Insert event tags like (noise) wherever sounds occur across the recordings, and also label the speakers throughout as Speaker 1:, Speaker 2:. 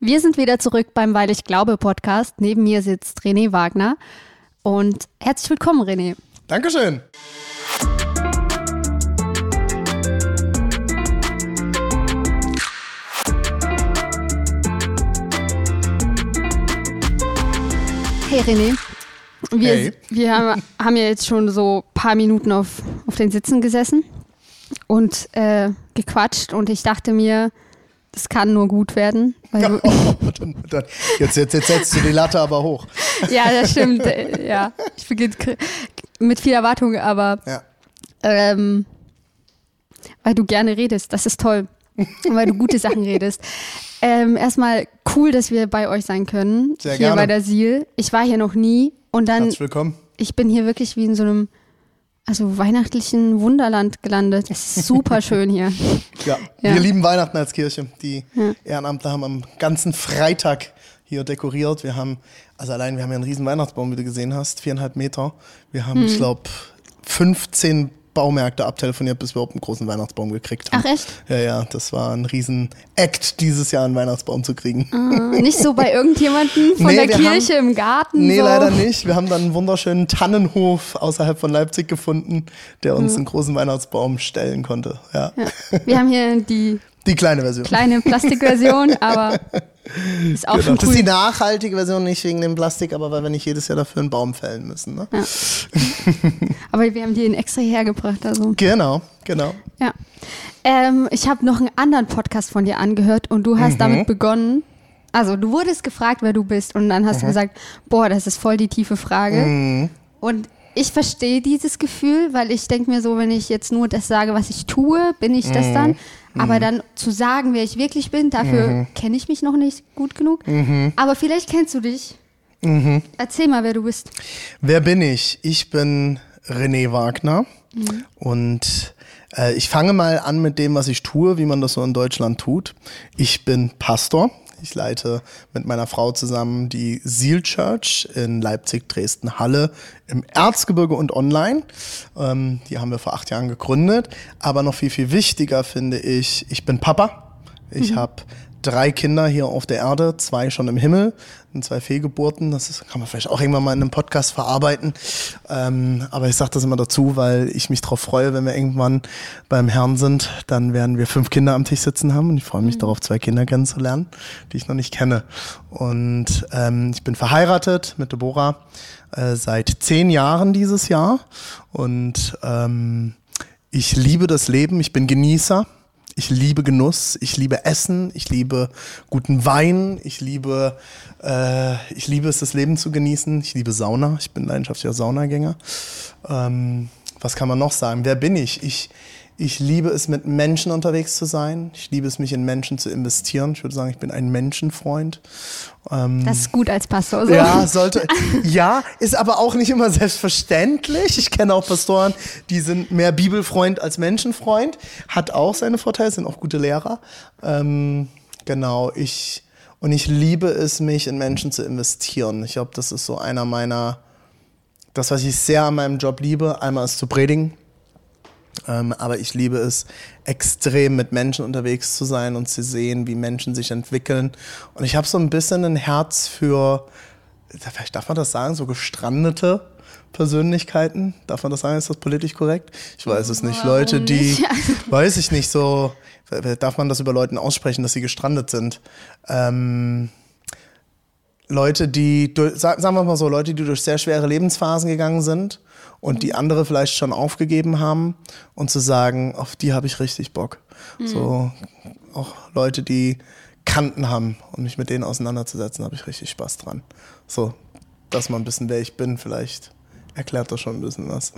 Speaker 1: Wir sind wieder zurück beim Weil ich glaube Podcast. Neben mir sitzt René Wagner. Und herzlich willkommen, René.
Speaker 2: Dankeschön.
Speaker 1: Hey René, wir,
Speaker 2: Hey.
Speaker 1: wir haben, (laughs) haben ja jetzt schon so ein paar Minuten auf, auf den Sitzen gesessen und äh, gequatscht und ich dachte mir, das kann nur gut werden. Weil du,
Speaker 2: dann, dann, jetzt, jetzt, jetzt setzt du die Latte aber hoch. (laughs)
Speaker 1: ja, das stimmt. äh, (laughs) Ja, ich beginne mit viel Erwartung, aber
Speaker 2: Ja.
Speaker 1: ähm, weil du gerne redest, das ist toll. (laughs) weil du gute Sachen redest. Ähm, erstmal cool, dass wir bei euch sein können.
Speaker 2: Sehr
Speaker 1: hier
Speaker 2: gerne.
Speaker 1: bei der Siel. Ich war hier noch nie und dann
Speaker 2: Herzlich willkommen.
Speaker 1: ich bin hier wirklich wie in so einem also weihnachtlichen Wunderland gelandet. (laughs) Es ist super schön hier.
Speaker 2: Ja.
Speaker 1: Ja.
Speaker 2: Wir lieben Weihnachten als Kirche. Die Ehrenamtler haben am ganzen Freitag hier dekoriert. Wir haben, also allein, wir haben ja einen riesen Weihnachtsbaum, wie du gesehen hast, viereinhalb Meter. Wir haben,
Speaker 1: Hm.
Speaker 2: ich glaube, 15 Baumärkte abtelefoniert, bis wir überhaupt einen großen Weihnachtsbaum gekriegt haben.
Speaker 1: Ach echt?
Speaker 2: Ja, ja, das war ein riesen Act, dieses Jahr einen Weihnachtsbaum zu kriegen.
Speaker 1: Ah, Nicht so bei irgendjemandem (laughs) von
Speaker 2: Nee,
Speaker 1: der Kirche im Garten.
Speaker 2: Nee,
Speaker 1: so.
Speaker 2: leider nicht. Wir haben dann einen wunderschönen Tannenhof außerhalb von Leipzig gefunden, der uns einen großen Weihnachtsbaum stellen konnte. Ja.
Speaker 1: Ja. Wir haben hier die
Speaker 2: Die kleine Version.
Speaker 1: kleine Plastikversion, (laughs) aber ist auch
Speaker 2: Genau.
Speaker 1: schon
Speaker 2: Das ist die
Speaker 1: cool.
Speaker 2: nachhaltige Version, nicht wegen dem Plastik, aber weil wir nicht jedes Jahr dafür einen Baum fällen müssen. Ne? (laughs)
Speaker 1: Aber wir haben die extra hergebracht. Also.
Speaker 2: Genau, genau.
Speaker 1: Ja. Ähm, ich habe noch einen anderen Podcast von dir angehört und du hast
Speaker 2: Mhm.
Speaker 1: damit begonnen. Also du wurdest gefragt, wer du bist und dann
Speaker 2: Mhm.
Speaker 1: hast du gesagt, boah, das ist voll die tiefe Frage. Und ich verstehe dieses Gefühl, weil ich denke mir so, wenn ich jetzt nur das sage, was ich tue, bin ich
Speaker 2: Mhm.
Speaker 1: das dann. Aber dann zu sagen, wer ich wirklich bin, dafür
Speaker 2: Mhm.
Speaker 1: kenne ich mich noch nicht gut genug. Aber vielleicht kennst du dich.
Speaker 2: Mhm.
Speaker 1: Erzähl mal, wer du bist.
Speaker 2: Wer bin ich? Ich bin René Wagner und äh, ich fange mal an mit dem, was ich tue, wie man das so in Deutschland tut. Ich bin Pastor. Ich leite mit meiner Frau zusammen die Seal Church in Leipzig, Dresden, Halle im Erzgebirge und online. Ähm, die haben wir vor acht Jahren gegründet. Aber noch viel, viel wichtiger finde ich, ich bin Papa. Ich habe drei Kinder hier auf der Erde, zwei schon im Himmel, und zwei Fehlgeburten. Das ist, kann man vielleicht auch irgendwann mal in einem Podcast verarbeiten. Ähm, aber ich sage das immer dazu, weil ich mich darauf freue, wenn wir irgendwann beim Herrn sind, dann werden wir fünf Kinder am Tisch sitzen haben und ich freue mich darauf, zwei Kinder kennenzulernen, die ich noch nicht kenne. Und ähm, ich bin verheiratet mit Deborah äh, seit zehn Jahren dieses Jahr und ähm, ich liebe das Leben, ich bin Genießer. Ich liebe Genuss, ich liebe Essen, ich liebe guten Wein, ich liebe, äh, ich liebe es, das Leben zu genießen. Ich liebe Sauna, ich bin leidenschaftlicher Saunagänger. Ähm, was kann man noch sagen? Wer bin ich? Ich, ich liebe es, mit Menschen unterwegs zu sein. Ich liebe es, mich in Menschen zu investieren. Ich würde sagen, ich bin ein Menschenfreund. Ähm,
Speaker 1: Das ist gut als Pastor. So.
Speaker 2: ja, sollte. Ja, ist aber auch nicht immer selbstverständlich. Ich kenne auch Pastoren, die sind mehr Bibelfreund als Menschenfreund. Hat auch seine Vorteile, sind auch gute Lehrer. Ähm, genau, ich. Und ich liebe es, mich in Menschen zu investieren. Ich glaube, das ist so einer meiner. Das, was ich sehr an meinem Job liebe, einmal ist zu predigen. Ähm, aber ich liebe es, extrem mit Menschen unterwegs zu sein und zu sehen, wie Menschen sich entwickeln. Und ich habe so ein bisschen ein Herz für, vielleicht darf man das sagen, so gestrandete Persönlichkeiten. Darf man das sagen? Ist das politisch korrekt? Ich weiß es nicht.
Speaker 1: Warum
Speaker 2: Leute, die,
Speaker 1: nicht? (laughs)
Speaker 2: weiß ich nicht, so, darf man das über Leuten aussprechen, dass sie gestrandet sind? Ähm, Leute, die, sagen wir mal so, Leute, die durch sehr schwere Lebensphasen gegangen sind und die andere vielleicht schon aufgegeben haben und zu sagen, auf die habe ich richtig Bock. So, auch Leute, die Kanten haben und mich mit denen auseinanderzusetzen, habe ich richtig Spaß dran. So, dass man ein bisschen, wer ich bin, vielleicht erklärt das schon ein bisschen was.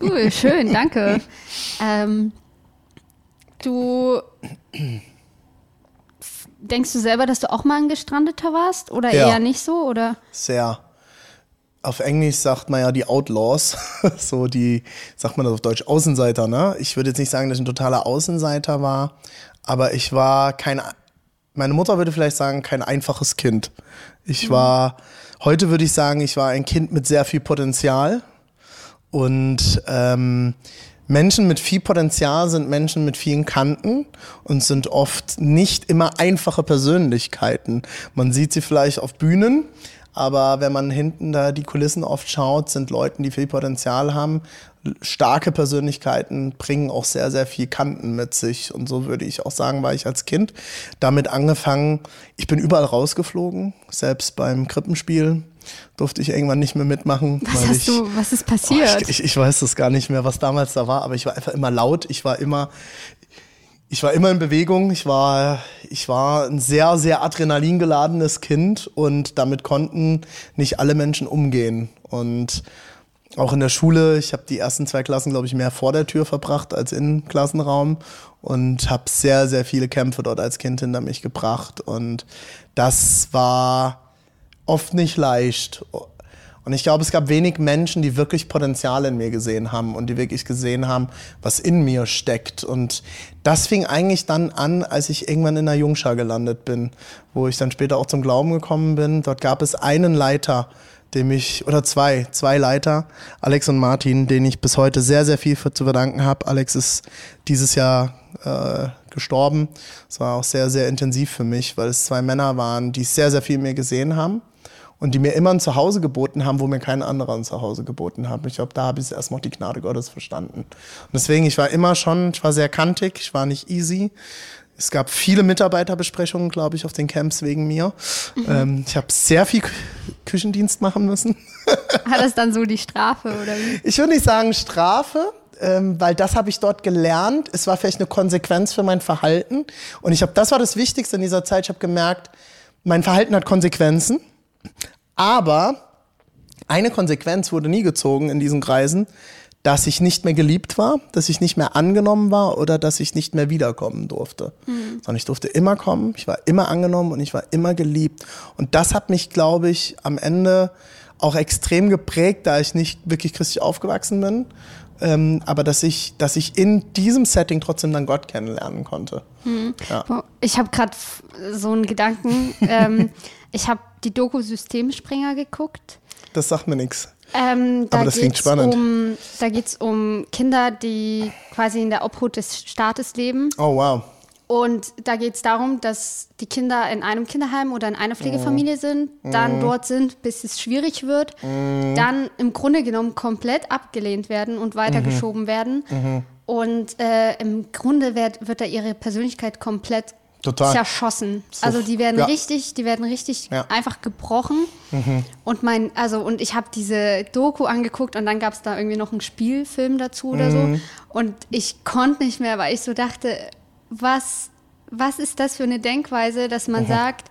Speaker 1: Cool, (laughs) schön, danke. ähm, du denkst du selber, dass du auch mal ein Gestrandeter warst oder
Speaker 2: Ja.
Speaker 1: eher nicht so oder?
Speaker 2: Sehr. Auf Englisch sagt man ja die Outlaws, (laughs) so die, sagt man das auf Deutsch, Außenseiter, ne? Ich würde jetzt nicht sagen, dass ich ein totaler Außenseiter war, aber ich war kein, meine Mutter würde vielleicht sagen, kein einfaches Kind. Ich war, heute würde ich sagen, ich war ein Kind mit sehr viel Potenzial und ähm, Menschen mit viel Potenzial sind Menschen mit vielen Kanten und sind oft nicht immer einfache Persönlichkeiten. Man sieht sie vielleicht auf Bühnen, aber wenn man hinten da die Kulissen oft schaut, sind Leute, die viel Potenzial haben, starke Persönlichkeiten bringen auch sehr, sehr viel Kanten mit sich. Und so würde ich auch sagen, war ich als Kind damit angefangen. Ich bin überall rausgeflogen, selbst beim Krippenspiel durfte ich irgendwann nicht mehr mitmachen.
Speaker 1: Was, hast
Speaker 2: ich,
Speaker 1: du, was ist passiert?
Speaker 2: Oh, ich, ich, ich weiß das gar nicht mehr, was damals da war, aber ich war einfach immer laut. Ich war immer, ich war immer in Bewegung. Ich war, ich war ein sehr, sehr adrenalingeladenes Kind und damit konnten nicht alle Menschen umgehen. Und auch in der Schule, ich habe die ersten zwei Klassen, glaube ich, mehr vor der Tür verbracht als im Klassenraum und habe sehr, sehr viele Kämpfe dort als Kind hinter mich gebracht. Und das war oft nicht leicht. Und ich glaube, es gab wenig Menschen, die wirklich Potenzial in mir gesehen haben und die wirklich gesehen haben, was in mir steckt. Und das fing eigentlich dann an, als ich irgendwann in der Jungschar gelandet bin, wo ich dann später auch zum Glauben gekommen bin. Dort gab es einen Leiter, dem ich, oder zwei, zwei Leiter, Alex und Martin, denen ich bis heute sehr, sehr viel für zu verdanken habe. Alex ist dieses Jahr äh, gestorben. Es war auch sehr, sehr intensiv für mich, weil es zwei Männer waren, die sehr, sehr viel in mir gesehen haben und die mir immer ein Zuhause geboten haben, wo mir kein anderer ein Zuhause geboten hat. Ich glaube, da habe ich erstmal die Gnade Gottes verstanden. Und deswegen, ich war immer schon, ich war sehr kantig, ich war nicht easy. Es gab viele Mitarbeiterbesprechungen, glaube ich, auf den Camps wegen mir. Mhm. Ähm, ich habe sehr viel Küchendienst machen müssen. (laughs)
Speaker 1: Hat das dann so die Strafe oder wie?
Speaker 2: Ich würde nicht sagen Strafe, ähm, weil das habe ich dort gelernt. Es war vielleicht eine Konsequenz für mein Verhalten. Und ich habe, das war das Wichtigste in dieser Zeit. Ich habe gemerkt, mein Verhalten hat Konsequenzen. Aber eine Konsequenz wurde nie gezogen in diesen Kreisen, dass ich nicht mehr geliebt war, dass ich nicht mehr angenommen war oder dass ich nicht mehr wiederkommen durfte. Mhm. Sondern ich durfte immer kommen, ich war immer angenommen und ich war immer geliebt. Und das hat mich, glaube ich, am Ende auch extrem geprägt, da ich nicht wirklich christlich aufgewachsen bin. Ähm, aber dass ich, dass ich in diesem Setting trotzdem dann Gott kennenlernen konnte.
Speaker 1: Mhm. Ja. Ich habe gerade so einen Gedanken. ähm, (laughs) ich habe die Doku Systemspringer geguckt.
Speaker 2: Das sagt mir nichts.
Speaker 1: Ähm, da Aber das klingt spannend. Um, da geht es um Kinder, die quasi in der Obhut des Staates leben.
Speaker 2: Oh, wow.
Speaker 1: Und da geht es darum, dass die Kinder in einem Kinderheim oder in einer Pflegefamilie mm. sind, dann mm. dort sind, bis es schwierig wird, mm. dann im Grunde genommen komplett abgelehnt werden und weitergeschoben -hmm. werden. -hmm. Und äh, im Grunde wird, wird da ihre Persönlichkeit komplett Total. zerschossen. So, also die werden ja. richtig, die werden richtig ja. einfach gebrochen. Mhm. Und mein, also und ich habe diese Doku angeguckt und dann gab es da irgendwie noch einen Spielfilm dazu oder mhm. so. Und ich konnte nicht mehr, weil ich so dachte, was, was ist das für eine Denkweise, dass man mhm. sagt,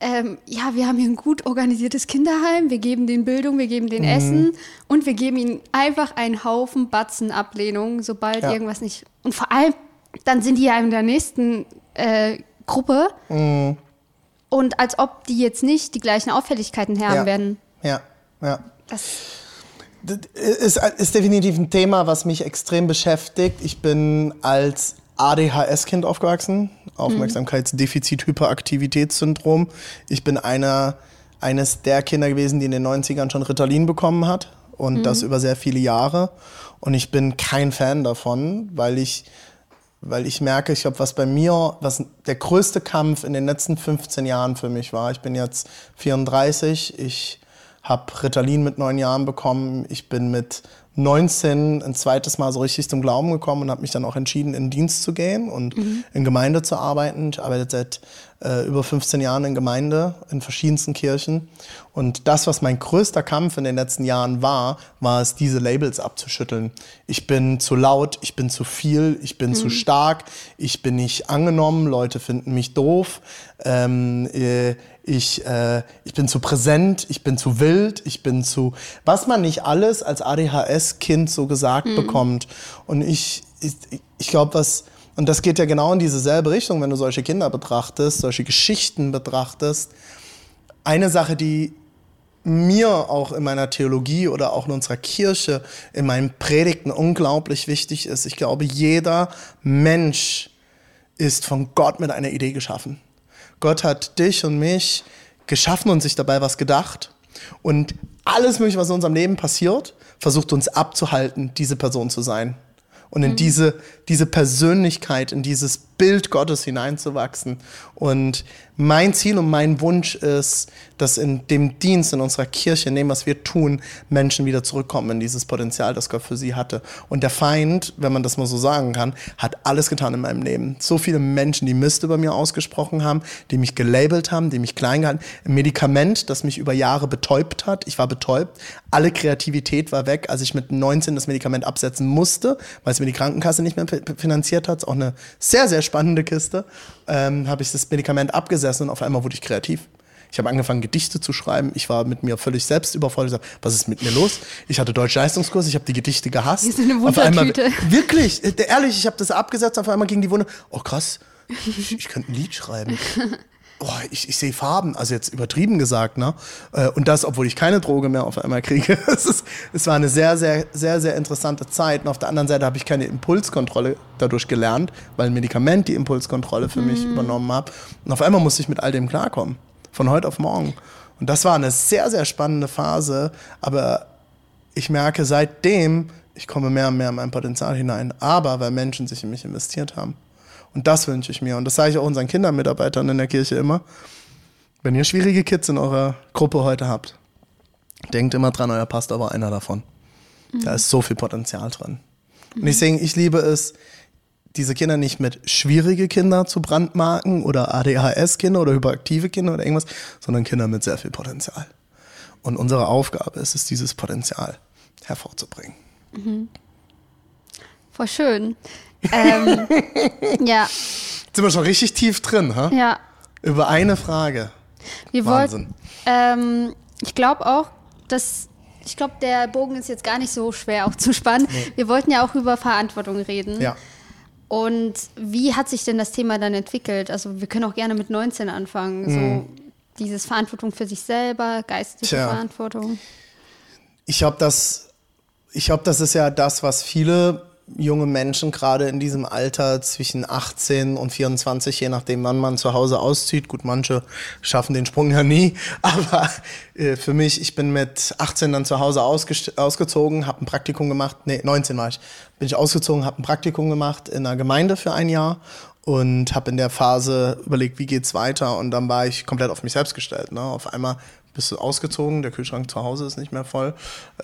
Speaker 1: ähm, ja, wir haben hier ein gut organisiertes Kinderheim, wir geben den Bildung, wir geben den mhm. Essen und wir geben ihnen einfach einen Haufen Batzen Ablehnung, sobald ja. irgendwas nicht. Und vor allem, dann sind die ja in der nächsten äh, Gruppe. Mhm. Und als ob die jetzt nicht die gleichen Auffälligkeiten haben
Speaker 2: ja.
Speaker 1: werden.
Speaker 2: Ja, ja. Das ist, ist definitiv ein Thema, was mich extrem beschäftigt. Ich bin als ADHS-Kind aufgewachsen, Aufmerksamkeitsdefizit-Hyperaktivitätssyndrom. Ich bin einer, eines der Kinder gewesen, die in den 90ern schon Ritalin bekommen hat und mhm. das über sehr viele Jahre. Und ich bin kein Fan davon, weil ich weil ich merke, ich glaube, was bei mir, was der größte Kampf in den letzten 15 Jahren für mich war. Ich bin jetzt 34, ich habe Ritalin mit neun Jahren bekommen, ich bin mit 19 ein zweites Mal so richtig zum Glauben gekommen und habe mich dann auch entschieden, in Dienst zu gehen und mhm. in Gemeinde zu arbeiten. Ich arbeite seit äh, über 15 Jahren in Gemeinde, in verschiedensten Kirchen. Und das, was mein größter Kampf in den letzten Jahren war, war es, diese Labels abzuschütteln. Ich bin zu laut, ich bin zu viel, ich bin mhm. zu stark, ich bin nicht angenommen, Leute finden mich doof, ähm, äh, ich, äh, ich bin zu präsent, ich bin zu wild, ich bin zu, was man nicht alles als ADHS-Kind so gesagt mhm. bekommt. Und ich, ich, ich glaube, was, und das geht ja genau in dieselbe Richtung, wenn du solche Kinder betrachtest, solche Geschichten betrachtest. Eine Sache, die mir auch in meiner Theologie oder auch in unserer Kirche, in meinen Predigten unglaublich wichtig ist. Ich glaube, jeder Mensch ist von Gott mit einer Idee geschaffen. Gott hat dich und mich geschaffen und sich dabei was gedacht. Und alles Mögliche, was in unserem Leben passiert, versucht uns abzuhalten, diese Person zu sein und in mhm. diese, diese Persönlichkeit, in dieses Bild Gottes hineinzuwachsen. Und mein Ziel und mein Wunsch ist, dass in dem Dienst in unserer Kirche, in dem, was wir tun, Menschen wieder zurückkommen in dieses Potenzial, das Gott für sie hatte. Und der Feind, wenn man das mal so sagen kann, hat alles getan in meinem Leben. So viele Menschen, die Mist über mir ausgesprochen haben, die mich gelabelt haben, die mich klein gehalten. Ein Medikament, das mich über Jahre betäubt hat. Ich war betäubt. Alle Kreativität war weg, als ich mit 19 das Medikament absetzen musste, weil es mir die Krankenkasse nicht mehr finanziert hat. Auch eine sehr, sehr spannende Kiste. Ähm, habe ich das Medikament abgesessen und auf einmal wurde ich kreativ. Ich habe angefangen, Gedichte zu schreiben. Ich war mit mir völlig selbst überfordert. Ich gesagt, was ist mit mir los? Ich hatte Deutsch-Leistungskurs, ich habe die Gedichte gehasst.
Speaker 1: Die sind eine Wundertüte.
Speaker 2: Einmal, (laughs) wirklich, äh, ehrlich, ich habe das abgesetzt, auf einmal ging die Wunde. Oh krass, ich, ich könnte ein Lied schreiben. (laughs) Oh, ich, ich sehe Farben, also jetzt übertrieben gesagt, ne? Äh, und das, obwohl ich keine Droge mehr auf einmal kriege. (laughs) es, ist, es war eine sehr, sehr, sehr, sehr interessante Zeit. Und auf der anderen Seite habe ich keine Impulskontrolle dadurch gelernt, weil ein Medikament die Impulskontrolle für mich mhm. übernommen hat. Und auf einmal musste ich mit all dem klarkommen von heute auf morgen. Und das war eine sehr, sehr spannende Phase, aber ich merke seitdem, ich komme mehr und mehr in mein Potenzial hinein, aber weil Menschen sich in mich investiert haben. Und das wünsche ich mir. Und das sage ich auch unseren Kindermitarbeitern in der Kirche immer. Wenn ihr schwierige Kids in eurer Gruppe heute habt, denkt immer dran, euer Pastor war einer davon. Mhm. Da ist so viel Potenzial drin. Und ich, denke, ich liebe es, diese Kinder nicht mit schwierige Kinder zu brandmarken oder ADHS-Kinder oder hyperaktive Kinder oder irgendwas, sondern Kinder mit sehr viel Potenzial. Und unsere Aufgabe ist es, dieses Potenzial hervorzubringen. Mhm.
Speaker 1: Voll schön. Ähm, (laughs) ja.
Speaker 2: Jetzt sind wir schon richtig tief drin, ha?
Speaker 1: Ja.
Speaker 2: Über eine Frage.
Speaker 1: Wir Wahnsinn. Ähm, ich glaube auch, dass ich glaube, der Bogen ist jetzt gar nicht so schwer auch zu spannen. Nee. Wir wollten ja auch über Verantwortung reden.
Speaker 2: Ja.
Speaker 1: Und wie hat sich denn das Thema dann entwickelt? Also wir können auch gerne mit 19 anfangen. Mhm. So dieses Verantwortung für sich selber, geistige Tja. Verantwortung.
Speaker 2: Ich glaube, das, ich glaube, das ist ja das, was viele junge Menschen gerade in diesem Alter zwischen 18 und 24, je nachdem, wann man zu Hause auszieht. Gut, manche schaffen den Sprung ja nie, (laughs) aber äh, für mich, ich bin mit 18 dann zu Hause ausgezogen, habe ein Praktikum gemacht, nee, 19 war ich, bin ich ausgezogen, habe ein Praktikum gemacht in einer Gemeinde für ein Jahr und habe in der Phase überlegt, wie geht's weiter und dann war ich komplett auf mich selbst gestellt. Ne? Auf einmal bist du ausgezogen, der Kühlschrank zu Hause ist nicht mehr voll.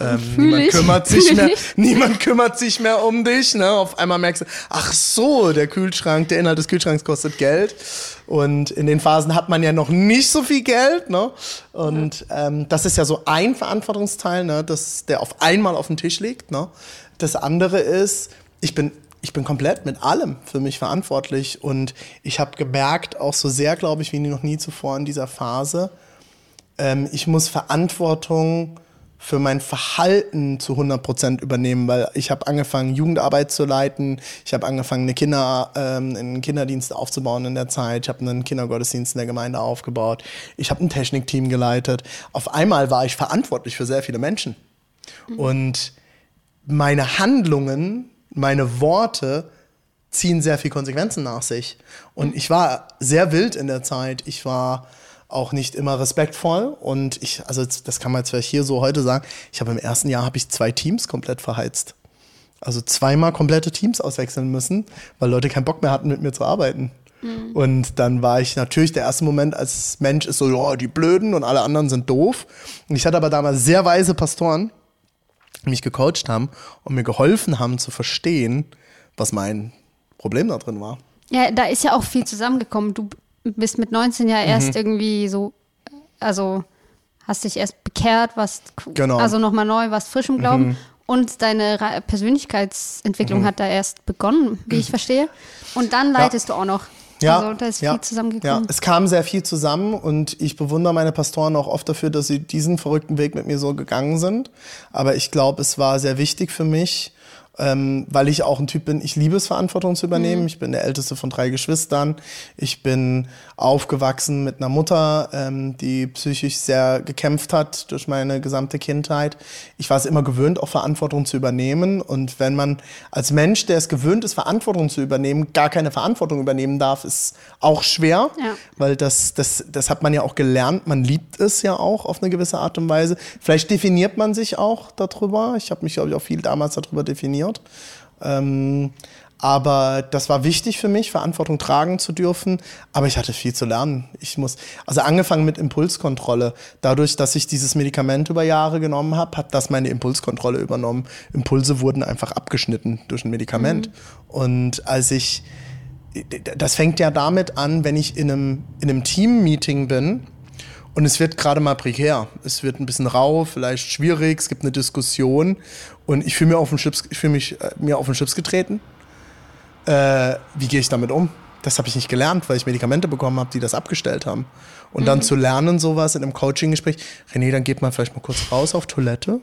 Speaker 2: Ähm, niemand kümmert sich mehr, (laughs) niemand kümmert sich mehr um dich. Ne? Auf einmal merkst du, ach so, der Kühlschrank, der Inhalt des Kühlschranks kostet Geld. Und in den Phasen hat man ja noch nicht so viel Geld. Ne? Und ähm, das ist ja so ein Verantwortungsteil, ne? das, der auf einmal auf dem Tisch liegt. Ne? Das andere ist, ich bin ich bin komplett mit allem für mich verantwortlich und ich habe gemerkt, auch so sehr, glaube ich, wie noch nie zuvor in dieser Phase, ähm, ich muss Verantwortung für mein Verhalten zu 100 Prozent übernehmen, weil ich habe angefangen, Jugendarbeit zu leiten. Ich habe angefangen, eine Kinder, ähm, einen Kinderdienst aufzubauen in der Zeit. Ich habe einen Kindergottesdienst in der Gemeinde aufgebaut. Ich habe ein Technikteam geleitet. Auf einmal war ich verantwortlich für sehr viele Menschen. Mhm. Und meine Handlungen, meine Worte ziehen sehr viel Konsequenzen nach sich. Und ich war sehr wild in der Zeit. Ich war auch nicht immer respektvoll. Und ich, also das kann man jetzt vielleicht hier so heute sagen, ich habe im ersten Jahr habe ich zwei Teams komplett verheizt. Also zweimal komplette Teams auswechseln müssen, weil Leute keinen Bock mehr hatten, mit mir zu arbeiten. Mhm. Und dann war ich natürlich der erste Moment als Mensch ist so, ja, die Blöden und alle anderen sind doof. Und ich hatte aber damals sehr weise Pastoren, die mich gecoacht haben und mir geholfen haben zu verstehen, was mein Problem da drin war.
Speaker 1: Ja, da ist ja auch viel zusammengekommen. Du bist mit 19 ja erst mhm. irgendwie so, also hast dich erst bekehrt, was genau. also nochmal neu, was frisch im Glauben. Mhm. Und deine Persönlichkeitsentwicklung mhm. hat da erst begonnen, wie ich verstehe. Und dann leitest ja. du auch noch.
Speaker 2: Ja, also da ist viel ja, zusammengekommen. Ja, es kam sehr viel zusammen und ich bewundere meine Pastoren auch oft dafür, dass sie diesen verrückten Weg mit mir so gegangen sind. Aber ich glaube, es war sehr wichtig für mich, ähm, weil ich auch ein Typ bin, ich liebe es, Verantwortung zu übernehmen. Mhm. Ich bin der älteste von drei Geschwistern. Ich bin aufgewachsen mit einer Mutter, ähm, die psychisch sehr gekämpft hat durch meine gesamte Kindheit. Ich war es immer gewöhnt, auch Verantwortung zu übernehmen. Und wenn man als Mensch, der es gewöhnt ist, Verantwortung zu übernehmen, gar keine Verantwortung übernehmen darf, ist auch schwer, ja. weil das, das, das hat man ja auch gelernt. Man liebt es ja auch auf eine gewisse Art und Weise. Vielleicht definiert man sich auch darüber. Ich habe mich, glaube ich, auch viel damals darüber definiert definiert. Ähm, aber das war wichtig für mich, Verantwortung tragen zu dürfen. Aber ich hatte viel zu lernen. Ich muss, also angefangen mit Impulskontrolle. Dadurch, dass ich dieses Medikament über Jahre genommen habe, hat das meine Impulskontrolle übernommen. Impulse wurden einfach abgeschnitten durch ein Medikament. Mhm. Und als ich, das fängt ja damit an, wenn ich in einem, in einem Team-Meeting bin und es wird gerade mal prekär. Es wird ein bisschen rau, vielleicht schwierig, es gibt eine Diskussion und ich fühle mir auf den Chips, ich fühle mich äh, mir auf den Chips getreten. Äh, wie gehe ich damit um? Das habe ich nicht gelernt, weil ich Medikamente bekommen habe, die das abgestellt haben. Und mhm. dann zu lernen, sowas in einem Coaching-Gespräch, René, dann geht man vielleicht mal kurz raus auf Toilette,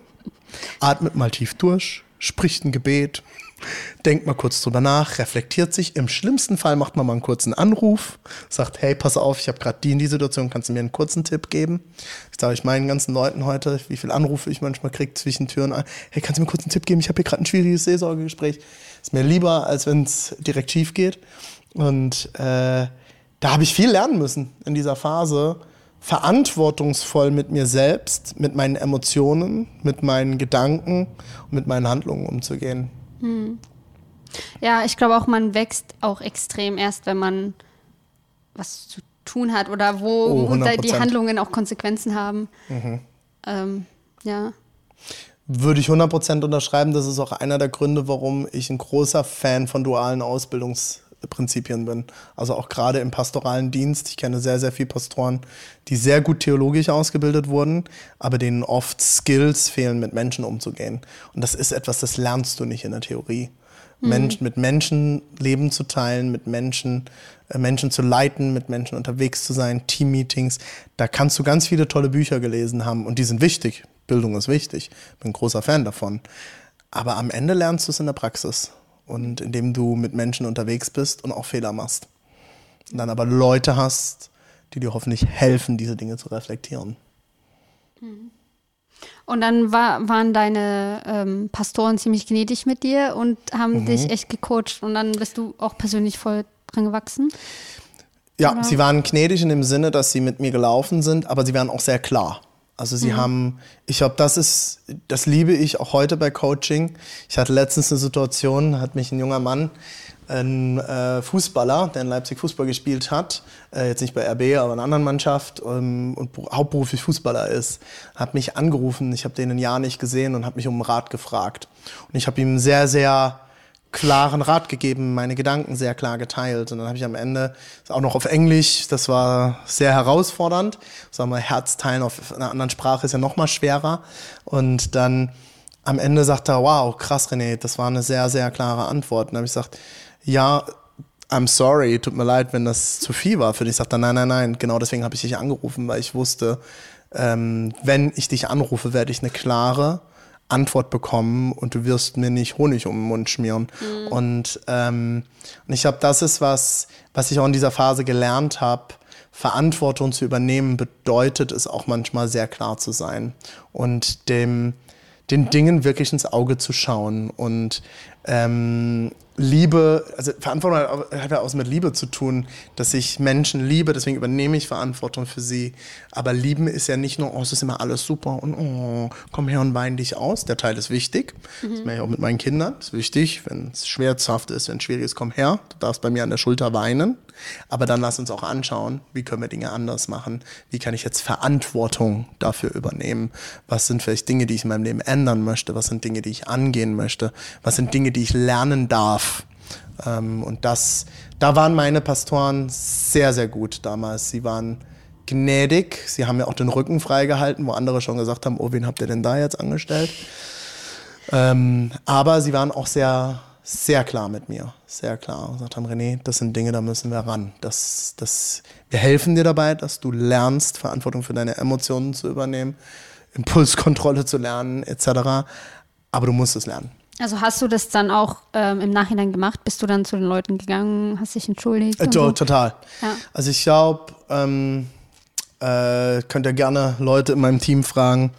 Speaker 2: atmet mal tief durch, spricht ein Gebet, denkt mal kurz drüber nach, reflektiert sich. Im schlimmsten Fall macht man mal einen kurzen Anruf, sagt, hey, pass auf, ich habe gerade die in die Situation, kannst du mir einen kurzen Tipp geben? Ich sage ich meinen ganzen Leuten heute, wie viele Anrufe ich manchmal kriege zwischen Türen. Hey, kannst du mir kurz einen Tipp geben? Ich habe hier gerade ein schwieriges Seelsorgegespräch. Ist mir lieber, als wenn es direkt schief geht. Und äh, da habe ich viel lernen müssen in dieser Phase, verantwortungsvoll mit mir selbst, mit meinen Emotionen, mit meinen Gedanken und mit meinen Handlungen umzugehen. Hm.
Speaker 1: Ja, ich glaube auch, man wächst auch extrem erst, wenn man was zu tun hat oder wo oh, die Handlungen auch Konsequenzen haben. Mhm. Ähm, ja.
Speaker 2: Würde ich 100% unterschreiben. Das ist auch einer der Gründe, warum ich ein großer Fan von dualen Ausbildungsprinzipien bin. Also auch gerade im pastoralen Dienst. Ich kenne sehr, sehr viele Pastoren, die sehr gut theologisch ausgebildet wurden, aber denen oft Skills fehlen, mit Menschen umzugehen. Und das ist etwas, das lernst du nicht in der Theorie. Mhm. Mensch, mit Menschen Leben zu teilen, mit Menschen, äh, Menschen zu leiten, mit Menschen unterwegs zu sein, Teammeetings. Da kannst du ganz viele tolle Bücher gelesen haben und die sind wichtig. Bildung ist wichtig. Bin ein großer Fan davon. Aber am Ende lernst du es in der Praxis und indem du mit Menschen unterwegs bist und auch Fehler machst. Und dann aber Leute hast, die dir hoffentlich helfen, diese Dinge zu reflektieren.
Speaker 1: Und dann war, waren deine ähm, Pastoren ziemlich gnädig mit dir und haben mhm. dich echt gecoacht und dann bist du auch persönlich voll dran gewachsen.
Speaker 2: Ja, Oder? sie waren gnädig in dem Sinne, dass sie mit mir gelaufen sind, aber sie waren auch sehr klar. Also sie mhm. haben, ich glaube, das ist, das liebe ich auch heute bei Coaching. Ich hatte letztens eine Situation, hat mich ein junger Mann, ein äh, Fußballer, der in Leipzig Fußball gespielt hat, äh, jetzt nicht bei RB, aber in einer anderen Mannschaft ähm, und hauptberuflich Fußballer ist, hat mich angerufen. Ich habe den ein Jahr nicht gesehen und habe mich um Rat gefragt. Und ich habe ihm sehr, sehr klaren Rat gegeben, meine Gedanken sehr klar geteilt. Und dann habe ich am Ende, auch noch auf Englisch, das war sehr herausfordernd. Sagen wir, Herz teilen auf einer anderen Sprache ist ja noch schwerer. Und dann am Ende sagt er, wow, krass, René, das war eine sehr, sehr klare Antwort. Und dann habe ich gesagt, ja, I'm sorry, tut mir leid, wenn das zu viel war für dich. Ich sagte, nein, nein, nein, genau deswegen habe ich dich angerufen, weil ich wusste, ähm, wenn ich dich anrufe, werde ich eine klare Antwort bekommen und du wirst mir nicht Honig um den Mund schmieren. Mhm. Und, ähm, und ich glaube, das ist was, was ich auch in dieser Phase gelernt habe. Verantwortung zu übernehmen bedeutet es auch manchmal sehr klar zu sein und dem, den Dingen wirklich ins Auge zu schauen und ähm, Liebe, also Verantwortung hat ja auch mit Liebe zu tun, dass ich Menschen liebe, deswegen übernehme ich Verantwortung für sie. Aber lieben ist ja nicht nur, oh, es ist immer alles super und oh, komm her und wein dich aus. Der Teil ist wichtig. Mhm. Das mache ich auch mit meinen Kindern. Das ist wichtig, wenn es schmerzhaft ist, wenn es schwierig ist, komm her. Du darfst bei mir an der Schulter weinen. Aber dann lass uns auch anschauen, wie können wir Dinge anders machen? Wie kann ich jetzt Verantwortung dafür übernehmen? Was sind vielleicht Dinge, die ich in meinem Leben ändern möchte? Was sind Dinge, die ich angehen möchte? Was sind Dinge, die ich lernen darf? Ähm, und das, da waren meine Pastoren sehr, sehr gut damals. Sie waren gnädig. Sie haben mir auch den Rücken freigehalten, wo andere schon gesagt haben, oh, wen habt ihr denn da jetzt angestellt? Ähm, aber sie waren auch sehr, sehr klar mit mir. Sehr klar. Und gesagt haben, René, das sind Dinge, da müssen wir ran. Das, das, wir helfen dir dabei, dass du lernst, Verantwortung für deine Emotionen zu übernehmen, Impulskontrolle zu lernen, etc. Aber du musst es lernen.
Speaker 1: Also hast du das dann auch ähm, im Nachhinein gemacht? Bist du dann zu den Leuten gegangen, hast dich entschuldigt?
Speaker 2: Äh, so? Total. Ja. Also ich glaube, ähm, äh, könnt ihr gerne Leute in meinem Team fragen.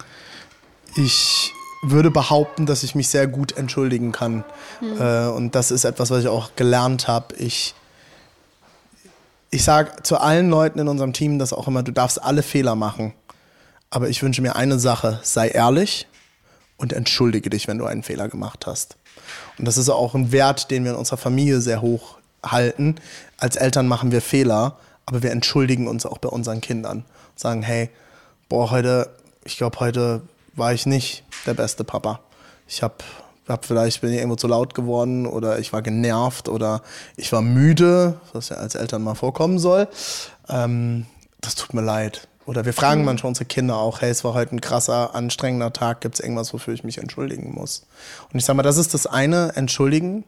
Speaker 2: Ich würde behaupten, dass ich mich sehr gut entschuldigen kann. Hm. Äh, und das ist etwas, was ich auch gelernt habe. Ich, ich sage zu allen Leuten in unserem Team das auch immer, du darfst alle Fehler machen. Aber ich wünsche mir eine Sache, sei ehrlich und entschuldige dich, wenn du einen Fehler gemacht hast. Und das ist auch ein Wert, den wir in unserer Familie sehr hoch halten. Als Eltern machen wir Fehler, aber wir entschuldigen uns auch bei unseren Kindern. Sagen, hey, boah, heute, ich glaube, heute war ich nicht der beste Papa. Ich habe hab vielleicht bin ich irgendwo zu laut geworden oder ich war genervt oder ich war müde, was ja als Eltern mal vorkommen soll. Ähm, das tut mir leid. Oder wir fragen mhm. manchmal unsere Kinder auch, hey, es war heute ein krasser, anstrengender Tag, gibt es irgendwas, wofür ich mich entschuldigen muss? Und ich sage mal, das ist das eine, entschuldigen,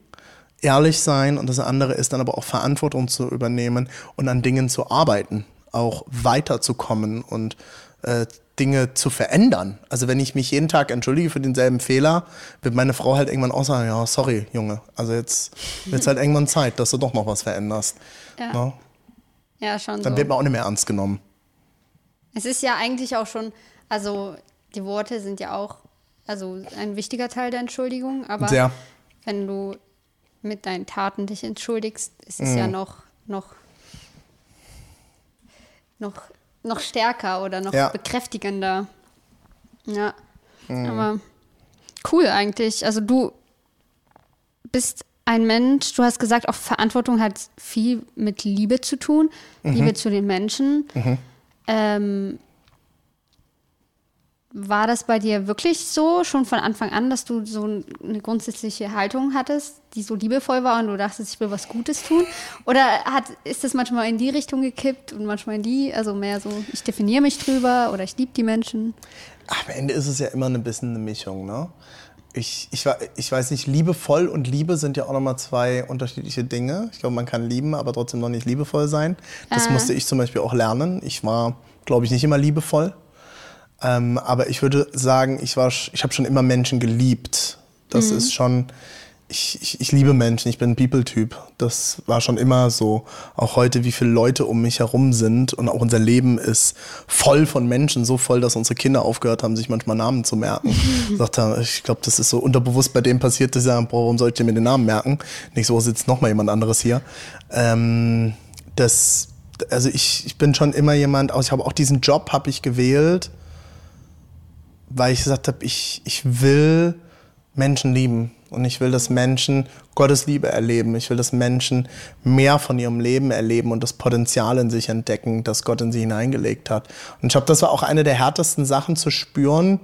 Speaker 2: ehrlich sein und das andere ist dann aber auch Verantwortung zu übernehmen und an Dingen zu arbeiten, auch weiterzukommen und äh, Dinge zu verändern. Also wenn ich mich jeden Tag entschuldige für denselben Fehler, wird meine Frau halt irgendwann auch sagen, ja, sorry, Junge, also jetzt wird es (laughs) halt irgendwann Zeit, dass du doch noch was veränderst.
Speaker 1: Ja, no? ja schon
Speaker 2: Dann
Speaker 1: so.
Speaker 2: wird man auch nicht mehr ernst genommen.
Speaker 1: Es ist ja eigentlich auch schon, also die Worte sind ja auch also ein wichtiger Teil der Entschuldigung, aber
Speaker 2: Sehr.
Speaker 1: wenn du mit deinen Taten dich entschuldigst, ist es mm. ja noch, noch, noch, noch stärker oder noch ja. bekräftigender. Ja. Mm. Aber cool eigentlich. Also du bist ein Mensch, du hast gesagt, auch Verantwortung hat viel mit Liebe zu tun, mhm. Liebe zu den Menschen. Mhm. Ähm, war das bei dir wirklich so, schon von Anfang an, dass du so eine grundsätzliche Haltung hattest, die so liebevoll war und du dachtest, ich will was Gutes tun? Oder hat, ist das manchmal in die Richtung gekippt und manchmal in die, also mehr so, ich definiere mich drüber oder ich liebe die Menschen?
Speaker 2: Ach, am Ende ist es ja immer ein bisschen eine Mischung, ne? Ich, ich, ich weiß nicht, liebevoll und Liebe sind ja auch nochmal zwei unterschiedliche Dinge. Ich glaube, man kann lieben, aber trotzdem noch nicht liebevoll sein. Das äh. musste ich zum Beispiel auch lernen. Ich war, glaube ich, nicht immer liebevoll. Ähm, aber ich würde sagen, ich, ich habe schon immer Menschen geliebt. Das mhm. ist schon, ich, ich, ich, liebe Menschen, ich bin ein People-Typ. Das war schon immer so. Auch heute, wie viele Leute um mich herum sind und auch unser Leben ist voll von Menschen, so voll, dass unsere Kinder aufgehört haben, sich manchmal Namen zu merken. (laughs) Sagt er, ich glaube, das ist so unterbewusst bei dem passiert, dass sie sagen, boah, warum soll ich mir den Namen merken? Nicht so sitzt noch mal jemand anderes hier. Ähm, das, also ich, ich bin schon immer jemand, ich habe auch diesen Job habe ich gewählt, weil ich gesagt habe, ich, ich will Menschen lieben. Und ich will, dass Menschen Gottes Liebe erleben. Ich will, dass Menschen mehr von ihrem Leben erleben und das Potenzial in sich entdecken, das Gott in sie hineingelegt hat. Und ich glaube, das war auch eine der härtesten Sachen zu spüren,